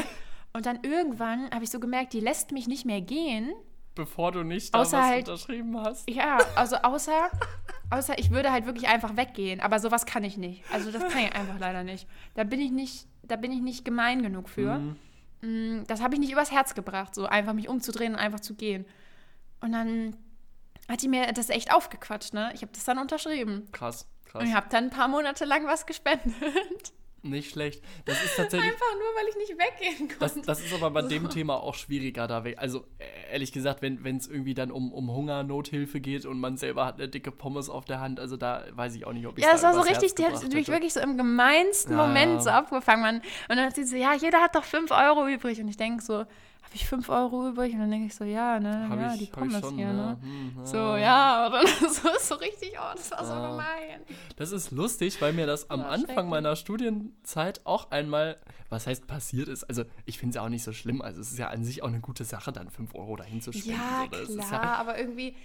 Und dann irgendwann habe ich so gemerkt, die lässt mich nicht mehr gehen. Bevor du nicht da Außer was halt- unterschrieben hast. Ja, also außer, außer ich würde halt wirklich einfach weggehen. Aber sowas kann ich nicht. Also das kann ich einfach leider nicht. Da bin ich nicht, da bin ich nicht gemein genug für. Mhm. Mm, Das habe ich nicht übers Herz gebracht, so einfach mich umzudrehen und einfach zu gehen. Und dann hat die mir das echt aufgequatscht, ne? Ich habe das dann unterschrieben. Krass, krass. Und ich habe dann ein paar Monate lang was gespendet. Nicht schlecht. Das ist tatsächlich. Einfach nur, weil ich nicht weggehen Das, konnte. das ist aber bei dem Thema auch schwieriger da weg. Also äh, ehrlich gesagt, wenn es irgendwie dann um, um Hunger, Nothilfe geht und man selber hat eine dicke Pommes auf der Hand, also da weiß ich auch nicht, ob ich Ja, das war so richtig, die hat mich wirklich so im gemeinsten Ja, Moment ja. so abgefangen. Man. Und dann hat sie so, ja, jeder hat doch 5 Euro übrig. Und ich denke so, habe ich 5 Euro übrig? Und dann denke ich so, ja, ne, Hab ja, ich, die Pommes schon, hier, ja. ne. Hm, So, ja, aber dann so, so richtig, oh, das war so Ja. gemein. Das ist lustig, weil mir das am Ja, Anfang meiner Studienzeit auch einmal, was heißt passiert ist, also ich finde es ja auch nicht so schlimm, also es ist ja an sich auch eine gute Sache, dann 5 Euro dahin zu spenden. Ja, so, das ist klar, aber irgendwie,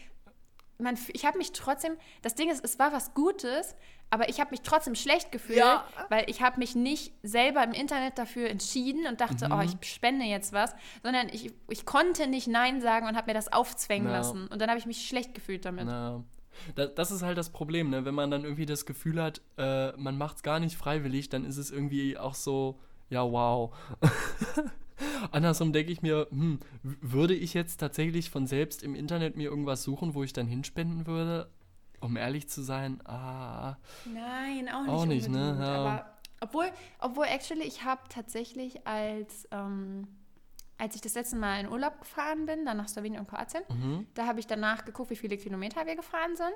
man, ich habe mich trotzdem, das Ding ist, es war was Gutes, aber ich habe mich trotzdem schlecht gefühlt, Ja. weil ich habe mich nicht selber im Internet dafür entschieden und dachte, Mhm. oh, ich spende jetzt was, sondern ich, ich konnte nicht Nein sagen und habe mir das aufzwängen Ja. lassen. Und dann habe ich mich schlecht gefühlt damit. Na, da, das ist halt das Problem, ne? wenn man dann irgendwie das Gefühl hat, äh, man macht es gar nicht freiwillig, dann ist es irgendwie auch so, ja, wow. Andersrum denke ich mir, hm, würde ich jetzt tatsächlich von selbst im Internet mir irgendwas suchen, wo ich dann hinspenden würde? Um ehrlich zu sein, ah, Nein, auch nicht. Auch nicht, ne? Ja. Aber Obwohl, obwohl, actually, ich habe tatsächlich als, ähm, als ich das letzte Mal in Urlaub gefahren bin, dann nach Slowenien und Kroatien, Mhm. da habe ich danach geguckt, wie viele Kilometer wir gefahren sind.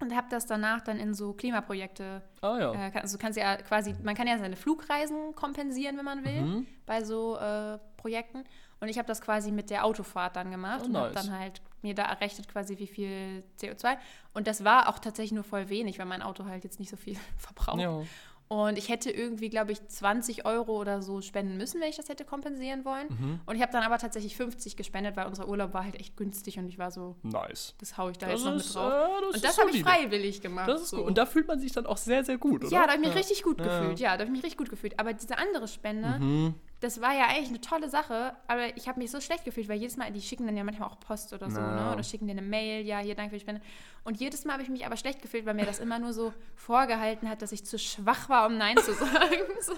Und habe das danach dann in so Klimaprojekte, Ah ja. äh, kann- also du kannst ja quasi, man kann ja seine Flugreisen kompensieren, wenn man will, Mhm. bei so äh, Projekten. Und ich habe das quasi mit der Autofahrt dann gemacht Oh, und habe nice. dann halt mir da errechnet quasi, wie viel CO2. Und das war auch tatsächlich nur voll wenig, weil mein Auto halt jetzt nicht so viel verbraucht. ja. Und ich hätte irgendwie, glaube ich, 20 Euro oder so spenden müssen, wenn ich das hätte kompensieren wollen. Mhm. Und ich habe dann aber tatsächlich 50 gespendet, weil unser Urlaub war halt echt günstig und ich war so, Nice. das haue ich da Das jetzt noch mit drauf. äh, das und das habe ich freiwillig gemacht. Das ist so. gut. Und da fühlt man sich dann auch sehr, sehr gut, oder? ja, da habe ich mich richtig gut Ja. gefühlt. Ja, da habe ich mich richtig gut gefühlt. Aber diese andere Spende, Mhm. Das war ja eigentlich eine tolle Sache, aber ich habe mich so schlecht gefühlt, weil jedes Mal, die schicken dann ja manchmal auch Post oder so, Ja. ne? Oder schicken dir eine Mail, ja, hier, danke für die Spende. Und jedes Mal habe ich mich aber schlecht gefühlt, weil mir das immer nur so vorgehalten hat, dass ich zu schwach war, um Nein zu sagen. so.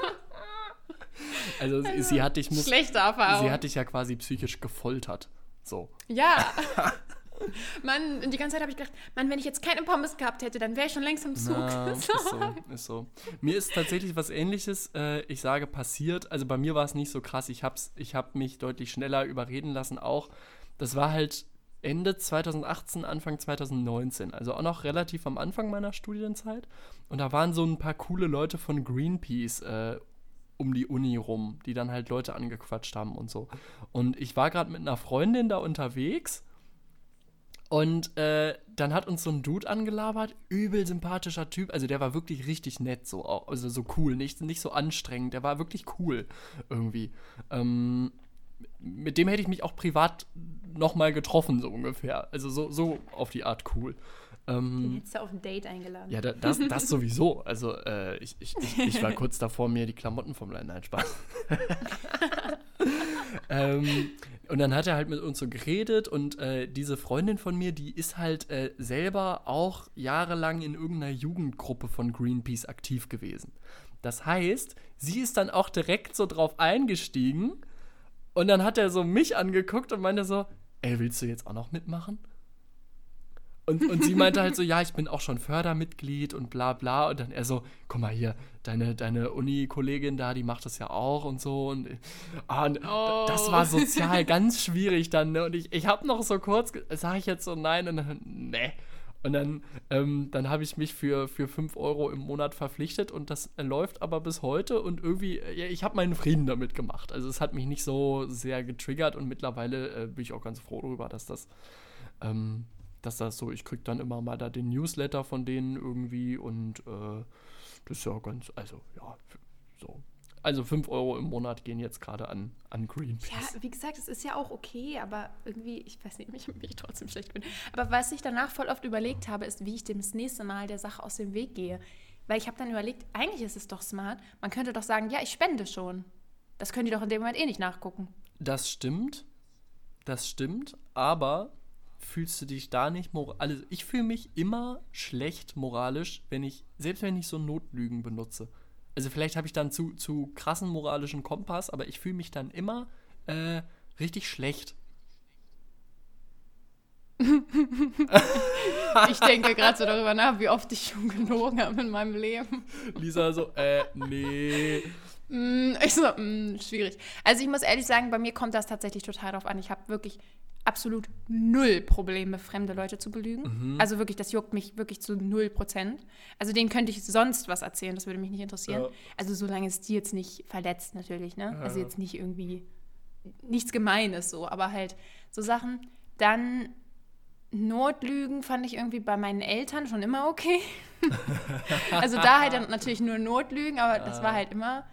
Also, sie- sie hat dich, muss, Schlechte Erfahrung. sie hat dich ja quasi psychisch gefoltert. So. Ja. Mann, die ganze Zeit habe ich gedacht, Mann, wenn ich jetzt keine Pommes gehabt hätte, dann wäre ich schon längst im Zug. Na, So. ist so, ist so. Mir ist tatsächlich was ähnliches, äh, ich sage, passiert. Also bei mir war es nicht so krass. Ich habe ich hab mich deutlich schneller überreden lassen auch. Das war halt Ende 2018, Anfang 2019. Also auch noch relativ am Anfang meiner Studienzeit. Und da waren so ein paar coole Leute von Greenpeace äh, um die Uni rum, die dann halt Leute angequatscht haben und so. Und ich war gerade mit einer Freundin da unterwegs. Und äh, dann hat uns so ein Dude angelabert, übel sympathischer Typ. Also der war wirklich richtig nett, so, also so cool, nicht, nicht so anstrengend. Der war wirklich cool irgendwie. Ähm, mit dem hätte ich mich auch privat nochmal getroffen, so ungefähr. Also so, so auf die Art cool. Den Ähm, hättest du auf ein Date eingeladen. ja, da, das, das sowieso. Also äh, ich, ich, ich, ich war kurz davor, mir die Klamotten vom Leinen Spaß. ähm, und dann hat er halt mit uns so geredet und äh, diese Freundin von mir, die ist halt äh, selber auch jahrelang in irgendeiner Jugendgruppe von Greenpeace aktiv gewesen. Das heißt, sie ist dann auch direkt so drauf eingestiegen und dann hat er so mich angeguckt und meinte so, ey, willst du jetzt auch noch mitmachen? Und, und sie meinte halt so, ja, ich bin auch schon Fördermitglied und bla bla. Und dann er so, guck mal hier, deine, deine Uni-Kollegin da, die macht das ja auch und so. Und, ah, und Oh. das war sozial ganz schwierig dann. Ne? Und ich, ich habe noch so kurz, sage ich jetzt so nein und dann, ne. Und dann, ähm, dann habe ich mich für, für 5 Euro im Monat verpflichtet und das läuft aber bis heute und irgendwie, ja, ich habe meinen Frieden damit gemacht. Also es hat mich nicht so sehr getriggert und mittlerweile äh, bin ich auch ganz froh darüber, dass das ähm, dass das so, ich krieg dann immer mal da den Newsletter von denen irgendwie und äh, das ist ja ganz, also ja, so. Also 5 Euro im Monat gehen jetzt gerade an, an Greenpeace. Ja, wie gesagt, es ist ja auch okay, aber irgendwie, ich weiß nicht, mich, mich trotzdem schlecht bin. Aber was ich danach voll oft überlegt habe, ist, wie ich dem das nächste Mal der Sache aus dem Weg gehe. Weil ich habe dann überlegt, eigentlich ist es doch smart. Man könnte doch sagen, ja, ich spende schon. Das können die doch in dem Moment eh nicht nachgucken. Das stimmt, das stimmt, aber fühlst du dich da nicht moralisch? Also ich fühle mich immer schlecht moralisch, wenn ich, selbst wenn ich so Notlügen benutze. Also vielleicht habe ich dann zu, zu krassen moralischen Kompass, aber ich fühle mich dann immer äh, richtig schlecht. Ich denke gerade so darüber nach, wie oft ich schon gelogen habe in meinem Leben. Lisa so, äh, nee. Mm, Ich so, mm, schwierig. Also ich muss ehrlich sagen, bei mir kommt das tatsächlich total drauf an. Ich habe wirklich absolut null Probleme, fremde Leute zu belügen. Also wirklich, das juckt mich wirklich zu null Prozent. Also denen könnte ich sonst was erzählen, das würde mich nicht interessieren. Ja. Also solange es die jetzt nicht verletzt natürlich, ne? Also Ja. jetzt nicht irgendwie nichts Gemeines so, aber halt so Sachen. Dann Notlügen fand ich irgendwie bei meinen Eltern schon immer okay. also da halt dann natürlich nur Notlügen, aber das war halt immer,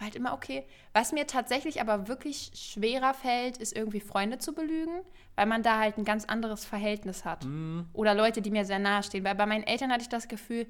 war halt immer okay. Was mir tatsächlich aber wirklich schwerer fällt, ist irgendwie Freunde zu belügen, weil man da halt ein ganz anderes Verhältnis hat. Oder Leute, die mir sehr nahe stehen. Weil bei meinen Eltern hatte ich das Gefühl,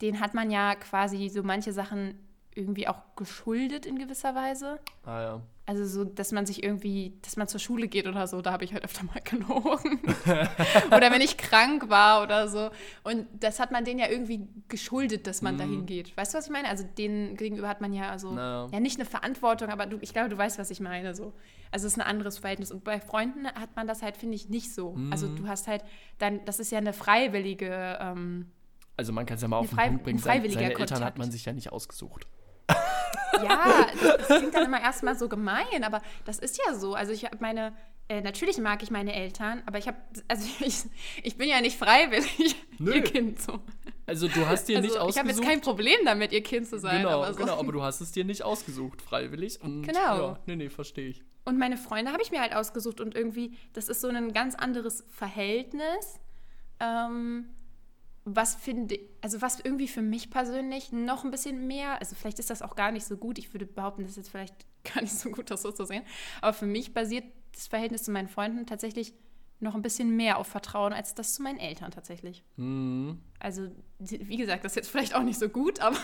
denen hat man ja quasi so manche Sachen irgendwie auch geschuldet in gewisser Weise. Ah ja. Also so, dass man sich irgendwie, dass man zur Schule geht oder so, da habe ich halt öfter mal gelogen. oder wenn ich krank war oder so. Und das hat man denen ja irgendwie geschuldet, dass man dahin geht. Weißt du, was ich meine? Also denen gegenüber hat man ja also Na. ja nicht eine Verantwortung, aber du, ich glaube, du weißt, was ich meine. So. Also es ist ein anderes Verhältnis. Und bei Freunden hat man das halt, finde ich, nicht so. Also du hast halt dann, das ist ja eine freiwillige, ähm, also man kann es ja mal auf den Punkt bringen, ein seine, seine Eltern hat man sich ja nicht ausgesucht. Ja, das, klingt dann immer erstmal so gemein, aber das ist ja so. Also ich habe meine, äh, natürlich mag ich meine Eltern, aber ich habe, also ich, ich bin ja nicht freiwillig Nö. ihr Kind so. Also du hast dir Also nicht ich habe ausgesucht. jetzt kein Problem damit, ihr Kind zu sein. genau, aber so. genau, aber du hast es dir nicht ausgesucht, freiwillig. Und, Genau. Ja, nee, nee, verstehe ich. Und meine Freunde habe ich mir halt ausgesucht und irgendwie, das ist so ein ganz anderes Verhältnis, ähm, was finde, also was irgendwie für mich persönlich noch ein bisschen mehr, also vielleicht ist das auch gar nicht so gut, ich würde behaupten, das ist jetzt vielleicht gar nicht so gut, das so zu sehen, aber für mich basiert das Verhältnis zu meinen Freunden tatsächlich noch ein bisschen mehr auf Vertrauen als das zu meinen Eltern tatsächlich. Mhm. Also, wie gesagt, das ist jetzt vielleicht auch nicht so gut, aber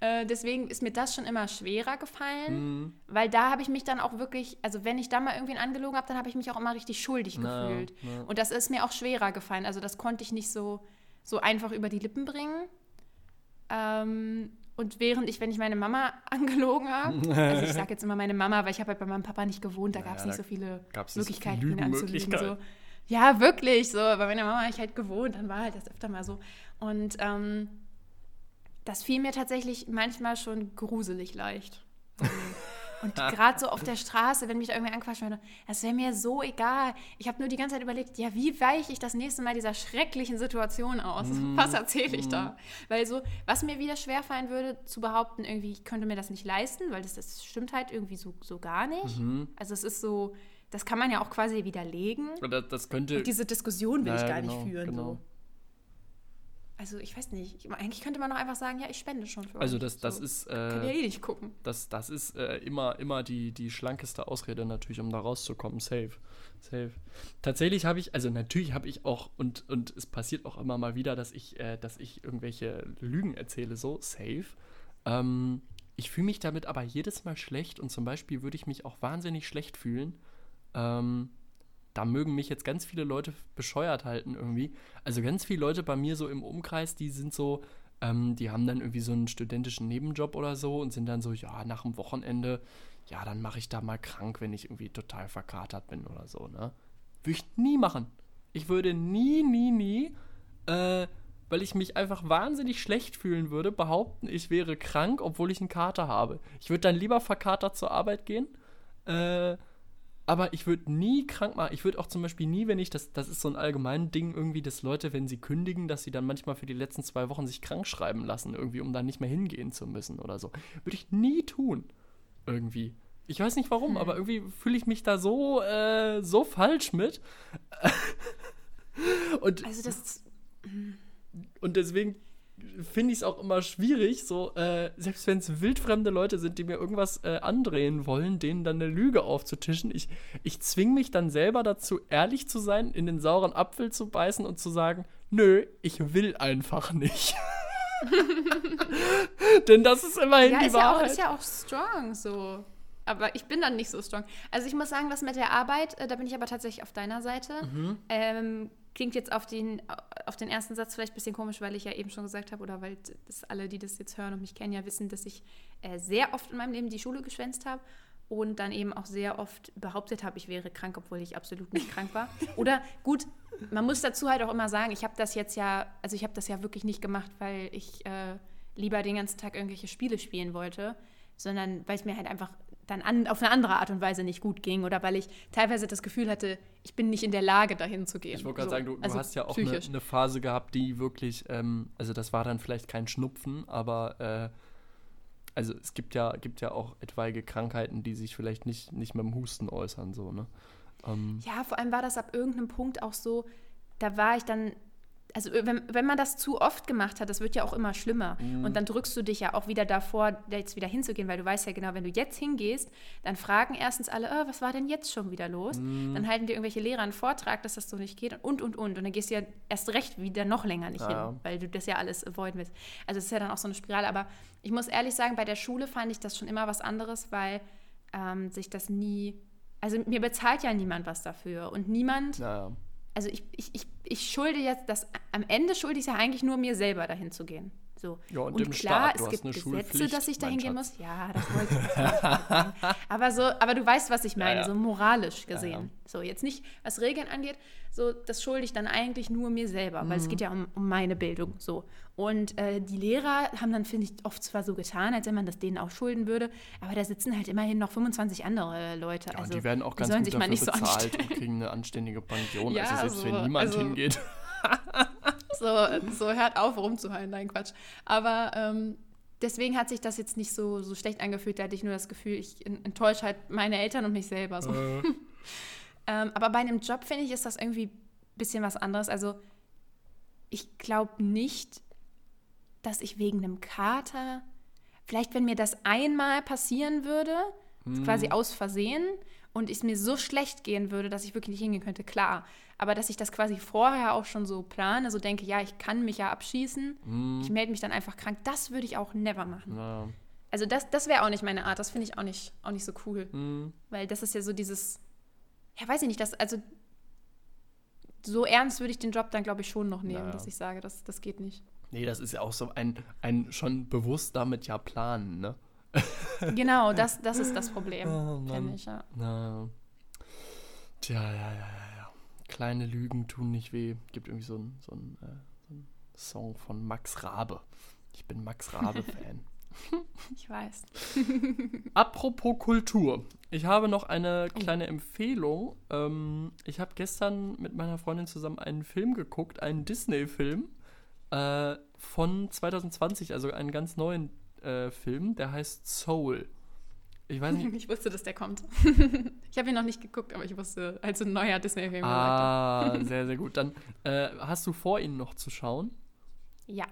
äh, deswegen ist mir das schon immer schwerer gefallen, Mhm. weil da habe ich mich dann auch wirklich, also wenn ich da mal irgendwen angelogen habe, dann habe ich mich auch immer richtig schuldig Na, gefühlt. ja. Und das ist mir auch schwerer gefallen. Also das konnte ich nicht so, so einfach über die Lippen bringen. Ähm, und während ich, wenn ich meine Mama angelogen habe, also ich sage jetzt immer meine Mama, weil ich habe halt bei meinem Papa nicht gewohnt, da gab es da nicht so viele Möglichkeiten, ihn anzulügen. So. Ja, wirklich, so. Bei meiner Mama habe ich halt gewohnt, dann war halt das öfter mal so. Und ähm, das fiel mir tatsächlich manchmal schon gruselig leicht. Und gerade so auf der Straße, wenn mich da irgendwer anquatschen würde, das wäre mir so egal. Ich habe nur die ganze Zeit überlegt, ja, wie weiche ich das nächste Mal dieser schrecklichen Situation aus? Was erzähle ich da? Weil so, was mir wieder schwerfallen würde, zu behaupten, irgendwie, ich könnte mir das nicht leisten, weil das, das stimmt halt irgendwie so, so gar nicht. Also es ist so, das kann man ja auch quasi widerlegen. Oder das könnte. Diese Diskussion will ich Ja, gar genau, nicht führen. genau. So. Also ich weiß nicht. Ich, eigentlich könnte man doch einfach sagen, ja, ich spende schon für Also euch. das, das so. ist. Könnt ihr Äh, eh nicht gucken. das, das ist äh, immer, immer die, die schlankeste Ausrede natürlich, um da rauszukommen. Safe. Safe. Tatsächlich habe ich, also natürlich habe ich auch, und, und es passiert auch immer mal wieder, dass ich, äh, dass ich irgendwelche Lügen erzähle, so, safe. Ähm, ich fühle mich damit aber jedes Mal schlecht und zum Beispiel würde ich mich auch wahnsinnig schlecht fühlen. Ähm, da mögen mich jetzt ganz viele Leute bescheuert halten irgendwie. Also ganz viele Leute bei mir so im Umkreis, die sind so, ähm, die haben dann irgendwie so einen studentischen Nebenjob oder so und sind dann so, ja, nach dem Wochenende, ja, dann mache ich da mal krank, wenn ich irgendwie total verkatert bin oder so, ne? Würde ich nie machen. Ich würde nie, nie, nie, äh, weil ich mich einfach wahnsinnig schlecht fühlen würde, behaupten, ich wäre krank, obwohl ich einen Kater habe. Ich würde dann lieber verkatert zur Arbeit gehen, äh, aber ich würde nie krank machen. Ich würde auch zum Beispiel nie, wenn ich, das, das ist so ein allgemeines Ding irgendwie, dass Leute, wenn sie kündigen, dass sie dann manchmal für die letzten zwei Wochen sich krank schreiben lassen, irgendwie, um dann nicht mehr hingehen zu müssen oder so. Würde ich nie tun. Irgendwie. Ich weiß nicht warum, aber irgendwie fühle ich mich da so, äh, so falsch mit. Und Also das, und deswegen finde ich es auch immer schwierig, so, äh, selbst wenn es wildfremde Leute sind, die mir irgendwas äh, andrehen wollen, denen dann eine Lüge aufzutischen. Ich, ich zwinge mich dann selber dazu, ehrlich zu sein, in den sauren Apfel zu beißen und zu sagen, nö, ich will einfach nicht. Denn das ist immerhin ja, die ist ja, auch, Wahrheit. ist ja auch strong so. Aber ich bin dann nicht so strong. Also ich muss sagen, das mit der Arbeit, äh, da bin ich aber tatsächlich auf deiner Seite. Mhm. Ähm, klingt jetzt auf den, auf den ersten Satz vielleicht ein bisschen komisch, weil ich ja eben schon gesagt habe, oder weil das alle, die das jetzt hören und mich kennen, ja wissen, dass ich äh, sehr oft in meinem Leben die Schule geschwänzt habe und dann eben auch sehr oft behauptet habe, ich wäre krank, obwohl ich absolut nicht krank war. Oder gut, man muss dazu halt auch immer sagen, ich habe das jetzt ja, also ich habe das ja wirklich nicht gemacht, weil ich äh, lieber den ganzen Tag irgendwelche Spiele spielen wollte, sondern weil es mir halt einfach dann an, auf eine andere Art und Weise nicht gut ging oder weil ich teilweise das Gefühl hatte, ich bin nicht in der Lage, dahin zu gehen. Ich wollte gerade So, sagen, du, du also hast ja auch eine, eine Phase gehabt, die wirklich, ähm, also das war dann vielleicht kein Schnupfen, aber äh, also es gibt ja, gibt ja auch etwaige Krankheiten, die sich vielleicht nicht, nicht mit dem Husten äußern, so, ne? Ähm, Ja, vor allem war das ab irgendeinem Punkt auch so, da war ich dann, also wenn, wenn man das zu oft gemacht hat, das wird ja auch immer schlimmer. Mhm. Und dann drückst du dich ja auch wieder davor, da jetzt wieder hinzugehen, weil du weißt ja genau, wenn du jetzt hingehst, dann fragen erstens alle, oh, was war denn jetzt schon wieder los? Mhm. Dann halten dir irgendwelche Lehrer einen Vortrag, dass das so nicht geht und, und, und. Und dann gehst du ja erst recht wieder noch länger nicht Ja. hin, weil du das ja alles avoiden willst. Also es ist ja dann auch so eine Spirale. Aber ich muss ehrlich sagen, bei der Schule fand ich das schon immer was anderes, weil ähm, sich das nie, also mir bezahlt ja niemand was dafür und niemand naja. Also ich, ich, ich, ich schulde jetzt das, am Ende schulde ich es ja eigentlich nur mir selber dahin zu gehen. So. Ja, und und im klar, Staat, du es hast gibt eine Gesetze, dass ich da hingehen muss. Ja, das wollte ich sagen. Aber so, aber du weißt, was ich meine, ja. so moralisch gesehen. ja. So, jetzt nicht, was Regeln angeht, so, das schulde ich dann eigentlich nur mir selber, weil Mhm. es geht ja um, um meine Bildung. So. Und äh, die Lehrer haben dann, finde ich, oft zwar so getan, als wenn man das denen auch schulden würde, aber da sitzen halt immerhin noch 25 andere Leute. Ja, also, die werden auch ganz gut dafür nicht so bezahlt anstellen. und kriegen eine anständige Pension. Ja, also selbst so, wenn niemand also- hingeht. So, so hört auf, rumzuheulen, nein, Quatsch. Aber ähm, deswegen hat sich das jetzt nicht so, so schlecht angefühlt. Da hatte ich nur das Gefühl, ich en- enttäusche halt meine Eltern und mich selber. So. Äh, Ähm, aber bei einem Job, finde ich, ist das irgendwie ein bisschen was anderes. Also, ich glaube nicht, dass ich wegen einem Kater, vielleicht wenn mir das einmal passieren würde, quasi aus Versehen, und es mir so schlecht gehen würde, dass ich wirklich nicht hingehen könnte, klar. Aber dass ich das quasi vorher auch schon so plane, so denke, ja, ich kann mich ja abschießen, ich melde mich dann einfach krank, das würde ich auch never machen. na, Also das, das wäre auch nicht meine Art, das finde ich auch nicht, auch nicht so cool. hm, Weil das ist ja so dieses, ja, weiß ich nicht, das, also so ernst würde ich den Job dann, glaube ich, schon noch nehmen, Naja. dass ich sage, das, das geht nicht. nee, das ist ja auch so ein, ein schon bewusst damit ja planen, ne? Genau, das, das ist das Problem, Oh, finde ich, ja. Na, tja, ja, ja, ja, ja. Kleine Lügen tun nicht weh. Gibt irgendwie so einen so ein, äh, so ein Song von Max Rabe. Ich bin Max Rabe-Fan. Ich weiß. Apropos Kultur. Ich habe noch eine kleine Empfehlung. Ähm, ich habe gestern mit meiner Freundin zusammen einen Film geguckt, einen Disney-Film äh, von 2020, also einen ganz neuen äh, Film, der heißt Soul. Ich weiß nicht. Ich wusste, dass der kommt. ich habe ihn noch nicht geguckt, aber ich wusste, als ein neuer Disney-Film Ah, sehr, sehr gut. Dann äh, hast du vor, ihn noch zu schauen. Ja.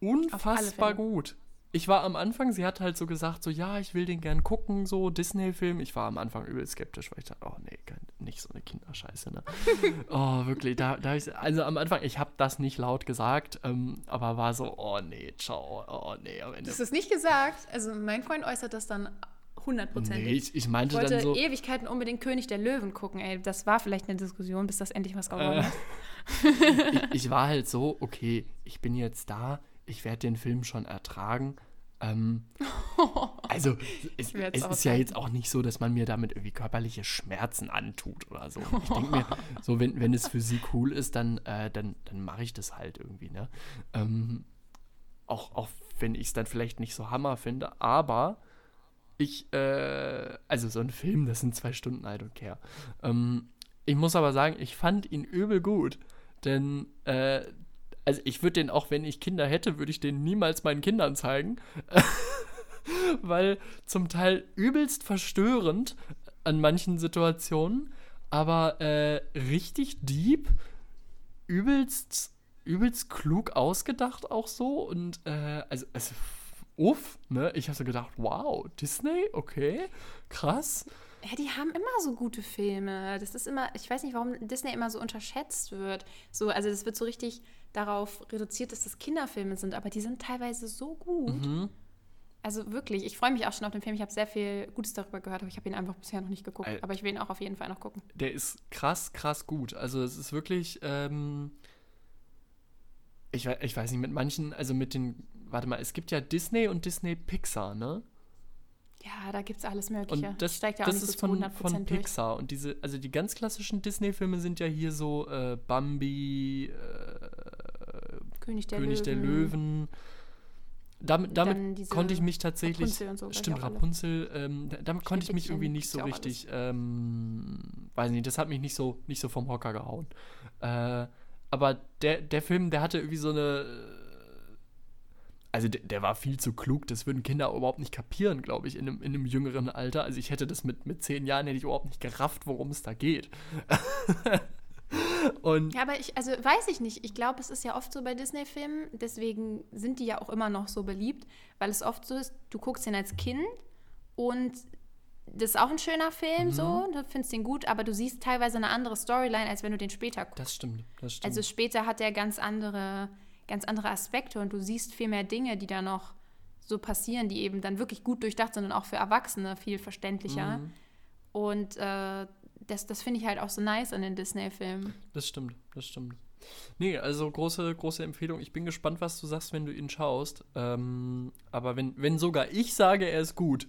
Unfassbar gut. Ich war am Anfang, sie hat halt so gesagt, so ja, ich will den gern gucken, so Disney-Film. Ich war am Anfang übel skeptisch, weil ich dachte, oh nee, kein- nicht so eine Kinderscheiße, ne? oh, wirklich, da, da ich, also am Anfang, ich habe das nicht laut gesagt, ähm, aber war so, oh nee, ciao, oh nee, am Ende. Das ist nicht gesagt. Also mein Freund äußert das dann hundertprozentig. Nee, ich, ich meinte Ich wollte dann so, Ewigkeiten unbedingt König der Löwen gucken. Ey, das war vielleicht eine Diskussion, bis das endlich was geworden Äh. ist. ich, ich war halt so, okay, ich bin jetzt da, ich werde den Film schon ertragen. Ähm, also, es, es ist ja jetzt auch nicht so, dass man mir damit irgendwie körperliche Schmerzen antut oder so. Ich denke mir, so, wenn, wenn es für sie cool ist, dann, äh, dann, dann mache ich das halt irgendwie, ne? Ähm, auch, auch wenn ich es dann vielleicht nicht so Hammer finde, aber ich, äh, also so ein Film, das sind zwei Stunden, I don't care. Ähm, ich muss aber sagen, ich fand ihn übel gut. Denn, äh, also ich würde den auch, wenn ich Kinder hätte, würde ich den niemals meinen Kindern zeigen. Weil zum Teil übelst verstörend an manchen Situationen, aber äh, richtig deep, übelst, übelst klug ausgedacht auch so. Und äh, also, also uff, ne? Ich habe so gedacht, wow, Disney, okay, krass. Ja, die haben immer so gute Filme. Das ist immer, ich weiß nicht, warum Disney immer so unterschätzt wird. So, also das wird so richtig darauf reduziert, dass das Kinderfilme sind, aber die sind teilweise so gut. Mhm. Also wirklich, ich freue mich auch schon auf den Film. Ich habe sehr viel Gutes darüber gehört, aber ich habe ihn einfach bisher noch nicht geguckt. Aber ich will ihn auch auf jeden Fall noch gucken. der ist krass, krass gut. Also es ist wirklich, ähm, ich, ich weiß nicht, mit manchen, also mit den, warte mal, es gibt ja Disney und Disney Pixar, ne? Ja, da gibt es alles Mögliche. Und das, steigt ja auch das so ist von, 100% von durch. Pixar. Und diese, also die ganz klassischen Disney-Filme sind ja hier so äh, Bambi, äh, König der König Löwen. der Löwen. Damit, damit konnte ich mich tatsächlich. Rapunzel so, stimmt, auch. Rapunzel. Ähm, da- damit konnte ich mich irgendwie nicht so auch richtig. Ähm, weiß nicht, das hat mich nicht so, nicht so vom Hocker gehauen. Äh, aber der, der Film, der hatte irgendwie so eine. Also der, der war viel zu klug, das würden Kinder überhaupt nicht kapieren, glaube ich, in einem, in einem jüngeren Alter. Also ich hätte das mit, mit zehn Jahren hätte ich überhaupt nicht gerafft, worum es da geht. Und Ja, aber ich, also weiß ich nicht. Ich glaube, es ist ja oft so bei Disney-Filmen, deswegen sind die ja auch immer noch so beliebt, weil es oft so ist, du guckst ihn als Kind und das ist auch ein schöner Film, so, du findest ihn gut, aber du siehst teilweise eine andere Storyline, als wenn du den später guckst. das stimmt, das stimmt. Also später hat er ganz andere, ganz andere Aspekte und du siehst viel mehr Dinge, die da noch so passieren, die eben dann wirklich gut durchdacht sind und auch für Erwachsene viel verständlicher. Mhm. Und äh, das, das finde ich halt auch so nice an den Disney-Filmen. Das stimmt, das stimmt. Nee, also große, große Empfehlung. Ich bin gespannt, was du sagst, wenn du ihn schaust. Ähm, aber wenn, wenn sogar ich sage, er ist gut.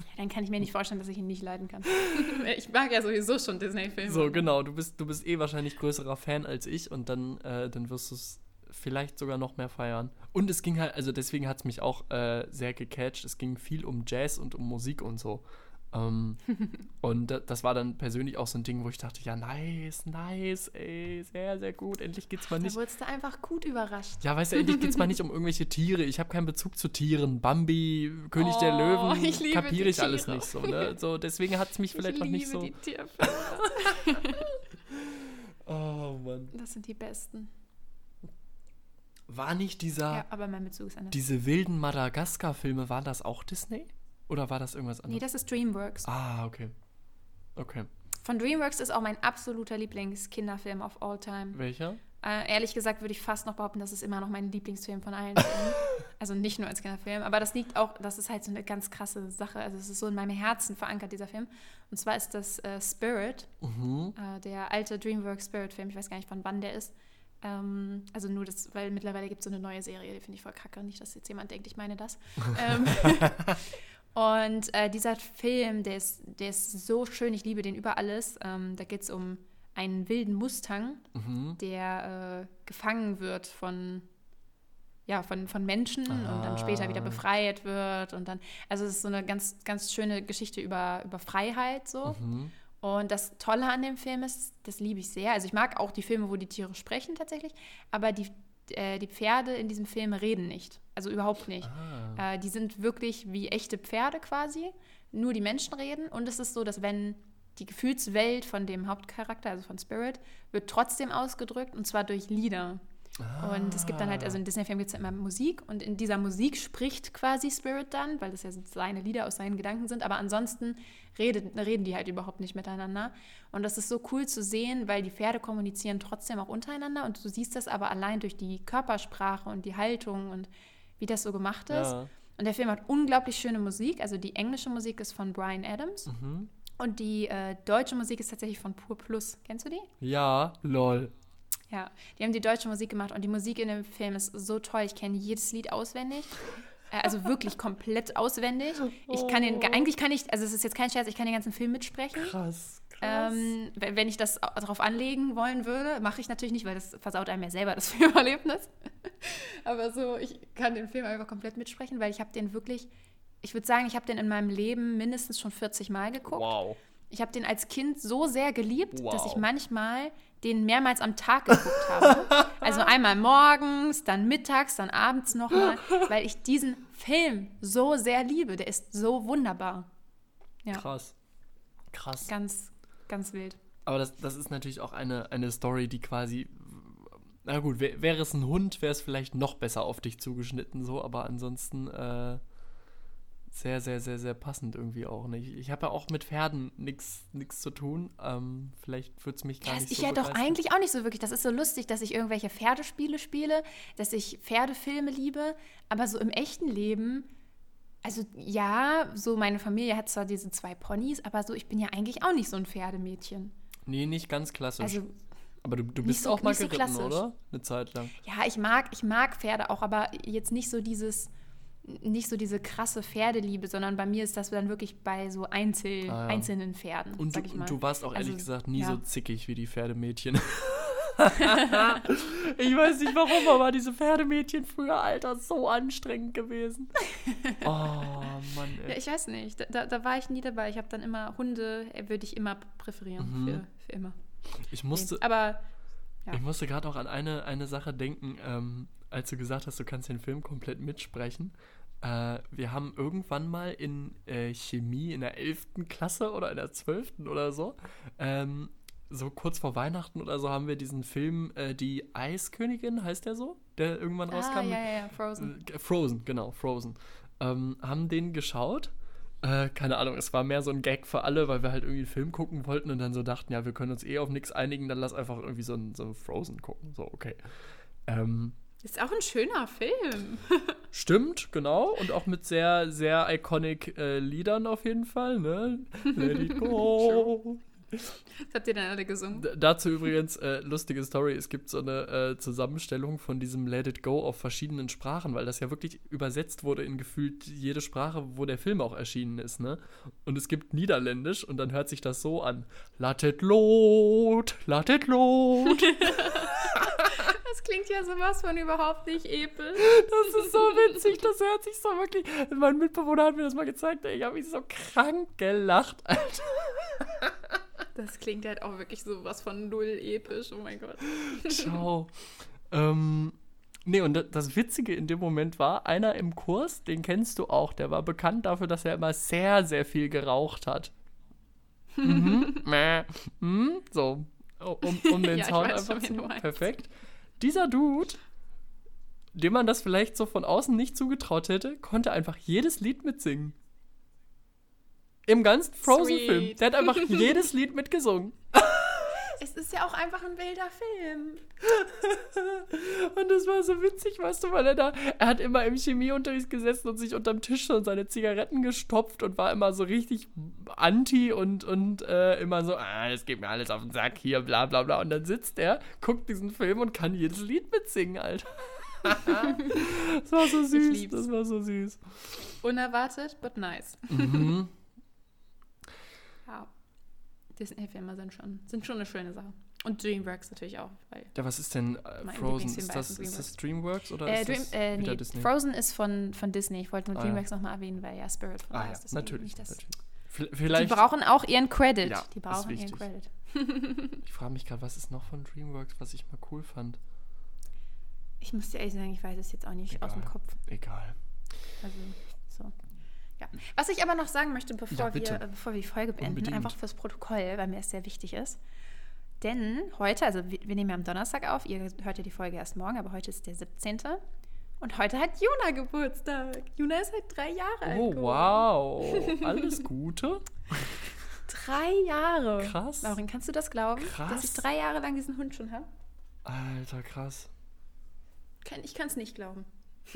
Ja, dann kann ich mir nicht vorstellen, dass ich ihn nicht leiden kann. ich mag ja sowieso schon Disney-Filme. So, genau. Du bist, du bist eh wahrscheinlich größerer Fan als ich und dann, äh, dann wirst du es vielleicht sogar noch mehr feiern. Und es ging halt, also deswegen hat es mich auch äh, sehr gecatcht. Es ging viel um Jazz und um Musik und so. Ähm, und das war dann persönlich auch so ein Ding, wo ich dachte, ja, nice, nice, ey, sehr, sehr gut. Endlich geht's mal nicht. Da wurdest du einfach gut überrascht. Ja, weißt du, endlich geht's mal nicht um irgendwelche Tiere. Ich habe keinen Bezug zu Tieren. Bambi, König Oh, der Löwen, ich kapiere ich alles nicht so, ne? So, deswegen hat es mich vielleicht ich noch nicht so. die Tierfilme. Oh Mann. Das sind die besten. War nicht dieser, Ja, aber mein Bezug ist anders. diese wilden Madagaskar-Filme, waren das auch Disney? Oder war das irgendwas Nee, anderes? das ist DreamWorks. ah, okay. Okay. Von DreamWorks ist auch mein absoluter Lieblings-Kinderfilm of all time. Welcher? Äh, ehrlich gesagt würde ich fast noch behaupten, das ist immer noch mein Lieblingsfilm von allen Filmen. also nicht nur als Kinderfilm, aber das liegt auch, das ist halt so eine ganz krasse Sache. Also es ist so in meinem Herzen verankert, dieser Film. Und zwar ist das äh, Spirit, Mhm. äh, der alte DreamWorks Spirit-Film. Ich weiß gar nicht, von wann der ist. Ähm, also nur das, weil mittlerweile gibt es so eine neue Serie, die finde ich voll kacke. Nicht, dass jetzt jemand denkt, ich meine das. ähm, und äh, dieser Film, der ist, der ist so schön, ich liebe den über alles. Ähm, da geht es um einen wilden Mustang, Mhm. der äh, gefangen wird von, ja, von, von Menschen und dann später wieder Ah. befreit wird. Und dann, also es ist so eine ganz, ganz schöne Geschichte über, über Freiheit so. Mhm. Und das Tolle an dem Film ist, das liebe ich sehr. Also ich mag auch die Filme, wo die Tiere sprechen tatsächlich, aber die, äh, die Pferde in diesem Film reden nicht. Also überhaupt nicht. Ah. Äh, die sind wirklich wie echte Pferde quasi. Nur die Menschen reden. Und es ist so, dass wenn die Gefühlswelt von dem Hauptcharakter, also von Spirit, wird trotzdem ausgedrückt und zwar durch Lieder. Und es gibt dann halt, also in Disney-Filmen gibt es ja immer Musik und in dieser Musik spricht quasi Spirit dann, weil das ja seine Lieder aus seinen Gedanken sind, aber ansonsten redet, reden die halt überhaupt nicht miteinander. Und das ist so cool zu sehen, weil die Pferde kommunizieren trotzdem auch untereinander und du siehst das aber allein durch die Körpersprache und die Haltung und wie das so gemacht ist. Ja. Und der Film hat unglaublich schöne Musik. Also die englische Musik ist von Brian Adams Mhm. und die äh, deutsche Musik ist tatsächlich von Pur Plus. Kennst du die? Ja, lol. Ja, die haben die deutsche Musik gemacht und die Musik in dem Film ist so toll. Ich kenne jedes Lied auswendig. Äh, Also wirklich komplett auswendig. Ich kann den, eigentlich kann ich, also es ist jetzt kein Scherz, ich kann den ganzen Film mitsprechen. Krass, krass. Ähm, wenn ich das darauf anlegen wollen würde, mache ich natürlich nicht, weil das versaut einem ja selber das Filmerlebnis. Aber so, ich kann den Film einfach komplett mitsprechen, weil ich habe den wirklich, ich würde sagen, ich habe den in meinem Leben mindestens schon 40 Mal geguckt. wow. Ich habe den als Kind so sehr geliebt, dass ich Wow. manchmal den mehrmals am Tag geguckt habe. Also einmal morgens, dann mittags, dann abends nochmal, weil ich diesen Film so sehr liebe. Der ist so wunderbar. Ja, Krass. Krass. ganz, ganz wild. Aber das, das ist natürlich auch eine, eine Story, die quasi. Na gut, wär, wäre es ein Hund, wäre es vielleicht noch besser auf dich zugeschnitten, so, aber ansonsten äh, sehr, sehr, sehr, sehr passend irgendwie auch. Ne? Ich, ich habe ja auch mit Pferden nichts zu tun. Ähm, vielleicht würde es mich gar Ja, nicht ich so ja doch eigentlich auch nicht so wirklich. Das ist so lustig, dass ich irgendwelche Pferdespiele spiele, dass ich Pferdefilme liebe, aber so im echten Leben, also ja, so meine Familie hat zwar diese zwei Ponys, aber so ich bin ja eigentlich auch nicht so ein Pferdemädchen. Nee, nicht ganz klassisch. Also aber du, du bist so- auch mal so geritten, klassisch. oder? Eine Zeit lang. ja, ich mag, ich mag Pferde auch, aber jetzt nicht so dieses, nicht so diese krasse Pferdeliebe, sondern bei mir ist das dann wirklich bei so Einzel, Ah, ja. einzelnen Pferden, Und du, und du warst auch ehrlich Also, gesagt nie ja. so zickig wie die Pferdemädchen. ich weiß nicht warum, aber diese Pferdemädchen früher, Alter, so anstrengend gewesen. Oh, Mann, Ja, ey. ich weiß nicht. Da- Da, da war ich nie dabei. Ich habe dann immer Hunde, äh, würde ich immer präferieren Mhm. für, für immer. Ich musste, Nee, Aber ja. ich musste gerade auch an eine, eine Sache denken, ähm, als du gesagt hast, du kannst den Film komplett mitsprechen. Äh, wir haben irgendwann mal in äh, Chemie in der 11. Klasse oder in der 12. oder so, ähm, so kurz vor Weihnachten oder so, haben wir diesen Film äh, Die Eiskönigin, heißt der so? Der irgendwann ah, rauskam. ja, ja, ja, Frozen. Äh, Frozen, genau, Frozen. Ähm, haben den geschaut. Äh, keine Ahnung, es war mehr so ein Gag für alle, weil wir halt irgendwie einen Film gucken wollten und dann so dachten, ja, wir können uns eh auf nichts einigen, dann lass einfach irgendwie so ein, so Frozen gucken. So, okay. Ähm, Ist auch ein schöner Film. stimmt, genau. Und auch mit sehr, sehr iconic äh, Liedern auf jeden Fall, ne? Let it go. Was habt ihr denn alle gesungen? D dazu übrigens, äh, lustige Story, es gibt so eine äh, Zusammenstellung von diesem Let It Go auf verschiedenen Sprachen, weil das ja wirklich übersetzt wurde in gefühlt jede Sprache, wo der Film auch erschienen ist, ne? Und es gibt Niederländisch und dann hört sich das so an. Let it load, let it load. Das klingt ja sowas von überhaupt nicht episch. Das ist so witzig, das hört sich so wirklich. Mein Mitbewohner hat mir das mal gezeigt, ey, ich habe mich so krank gelacht, Alter. Das klingt halt auch wirklich sowas von null episch, oh mein Gott. Ciao. ähm, nee, und da- das Witzige in dem Moment war, einer im Kurs, den kennst du auch, der war bekannt dafür, dass er immer sehr, sehr viel geraucht hat. mhm, mäh, hm, so, um, um den Ja, Sound einfach zu. Perfekt. Dieser Dude, dem man das vielleicht so von außen nicht zugetraut hätte, konnte einfach jedes Lied mitsingen. Im ganzen Frozen-Film. Der hat einfach jedes Lied mitgesungen. Es ist ja auch einfach ein wilder Film. Und das war so witzig, weißt du, weil er da, er hat immer im Chemieunterricht gesessen und sich unterm Tisch schon seine Zigaretten gestopft und war immer so richtig anti und, und äh, immer so, ah, das geht mir alles auf den Sack hier, bla bla bla. Und dann sitzt er, guckt diesen Film und kann jedes Lied mitsingen, Alter. das war so süß, das war so süß. Unerwartet, but nice. Mhm. Ja. Disney-Filme sind schon, sind schon eine schöne Sache. Und Dreamworks natürlich auch. Ja, was ist denn äh, Frozen? Ist das, ist das Dreamworks oder äh, ist Dream, das äh, nee, Disney? Frozen ist von, von Disney. Ich wollte nur Ah, ja. Dreamworks nochmal erwähnen, weil ja Spirit von Ah ja, ist. natürlich. natürlich. V- Die Vielleicht, brauchen auch ihren Credit. Ja, die brauchen ihren. Credit. ich frage mich gerade, was ist noch von Dreamworks, was ich mal cool fand? Ich muss dir ehrlich sagen, ich weiß es jetzt auch nicht aus dem Egal. Kopf. Egal. Also, so. Ja. Was ich aber noch sagen möchte, bevor, Ja, wir, bevor wir die Folge beenden, Unbedingt. einfach fürs Protokoll, weil mir es sehr wichtig ist. Denn heute, also wir, wir nehmen ja am Donnerstag auf, ihr hört ja die Folge erst morgen, aber heute ist der 17. Und heute hat Juna Geburtstag. Juna ist halt drei Jahre alt. Oh, wow. Alles Gute. Drei Jahre. Krass. Laurin, kannst du das glauben? Krass. Dass ich drei Jahre lang diesen Hund schon habe? Alter, krass. Ich kann es nicht glauben.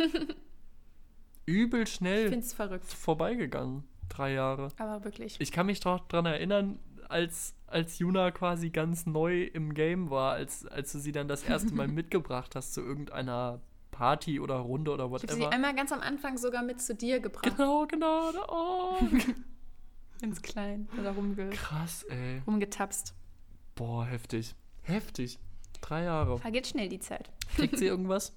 Übel schnell vorbeigegangen. Drei Jahre. Aber wirklich. Ich kann mich doch dran erinnern, als, als Juna quasi ganz neu im Game war, als, als du sie dann das erste Mal mitgebracht hast zu irgendeiner Party oder Runde oder Ich habe sie whatever. einmal ganz am Anfang sogar mit zu dir gebracht. Genau, genau. Oh. Ganz klein. Oder rumge Krass, ey. rumgetapst. Boah, heftig. Heftig. Drei Jahre. Vergeht schnell die Zeit. Kriegt sie irgendwas?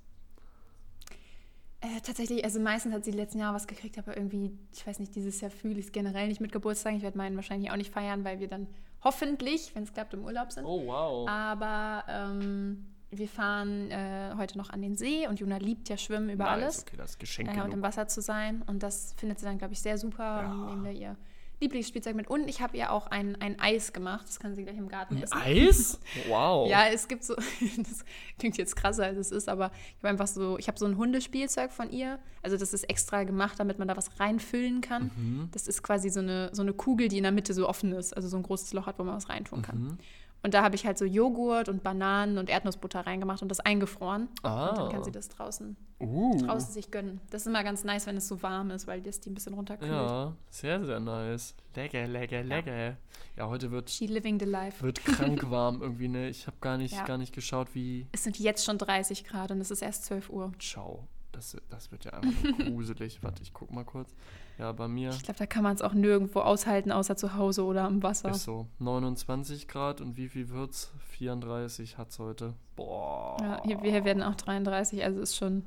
Äh, tatsächlich, also meistens hat sie die letzten Jahre was gekriegt, aber irgendwie, ich weiß nicht, dieses Jahr fühle ich es generell nicht mit Geburtstag. Ich werde meinen wahrscheinlich auch nicht feiern, weil wir dann hoffentlich, wenn es klappt, im Urlaub sind. Oh, wow. Aber ähm, wir fahren äh, heute noch an den See und Juna liebt ja Schwimmen über Nice, alles. Okay, das Geschenk äh, und im. Wasser zu sein. Und das findet sie dann, glaube ich, sehr super. Ja. Und nehmen wir ihr Lieblingsspielzeug mit. Und ich habe ihr auch ein, ein Eis gemacht. Das kann sie gleich im Garten essen. Eis? Wow. Ja, es gibt so, das klingt jetzt krasser als es ist, aber ich habe einfach so, ich habe so ein Hundespielzeug von ihr. Also das ist extra gemacht, damit man da was reinfüllen kann. Mhm. Das ist quasi so eine, so eine Kugel, die in der Mitte so offen ist, also so ein großes Loch hat, wo man was reintun kann. Mhm. Und da habe ich halt so Joghurt und Bananen und Erdnussbutter reingemacht und das eingefroren. Ah. Und dann kann sie das draußen, Uh. draußen sich gönnen. Das ist immer ganz nice, wenn es so warm ist, weil das die ein bisschen runterkühlt. Ja, sehr, sehr nice. Lecker, lecker, lecker. Ja, heute wird, She living the life. wird krank warm irgendwie, ne? Ich habe gar nicht, Ja. gar nicht geschaut, wie. Es sind jetzt schon 30 Grad und es ist erst 12 Uhr. Ciao. Das, das wird ja einfach nur gruselig. Warte, ich guck mal kurz. Ja, bei mir Ich glaube, da kann man es auch nirgendwo aushalten, außer zu Hause oder am Wasser. ist so 29 Grad und wie viel wird's? 34 hat's heute. Boah. Ja, hier, wir werden auch 33, also ist schon,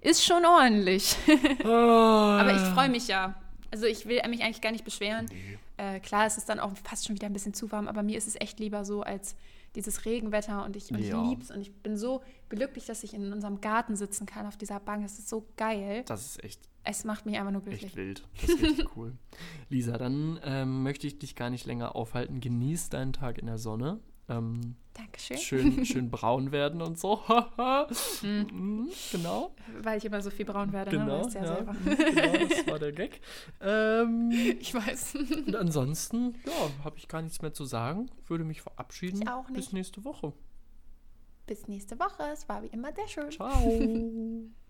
ist schon ordentlich. Ah. Aber ich freue mich ja. Also ich will mich eigentlich gar nicht beschweren. Nee. Äh, klar, es ist dann auch fast schon wieder ein bisschen zu warm, aber mir ist es echt lieber so als dieses Regenwetter und ich, und Ja. ich lieb's und ich bin so glücklich, dass ich in unserem Garten sitzen kann auf dieser Bank. Das ist so geil. Das ist echt, Es macht mich einfach nur glücklich. echt wild. Das ist richtig cool. Lisa, dann ähm, möchte ich dich gar nicht länger aufhalten. Genieß deinen Tag in der Sonne. Ähm, Dankeschön. schön, schön braun werden und so. Mhm, genau. Weil ich immer so viel braun werde, ne? Genau, du ja, ja, selber. mhm, genau, das war der Gag. Ähm, Ich weiß. und ansonsten, ja, habe ich gar nichts mehr zu sagen. Würde mich verabschieden. Ich auch nicht. Bis nächste Woche. Bis nächste Woche. Es war wie immer sehr schön. Ciao.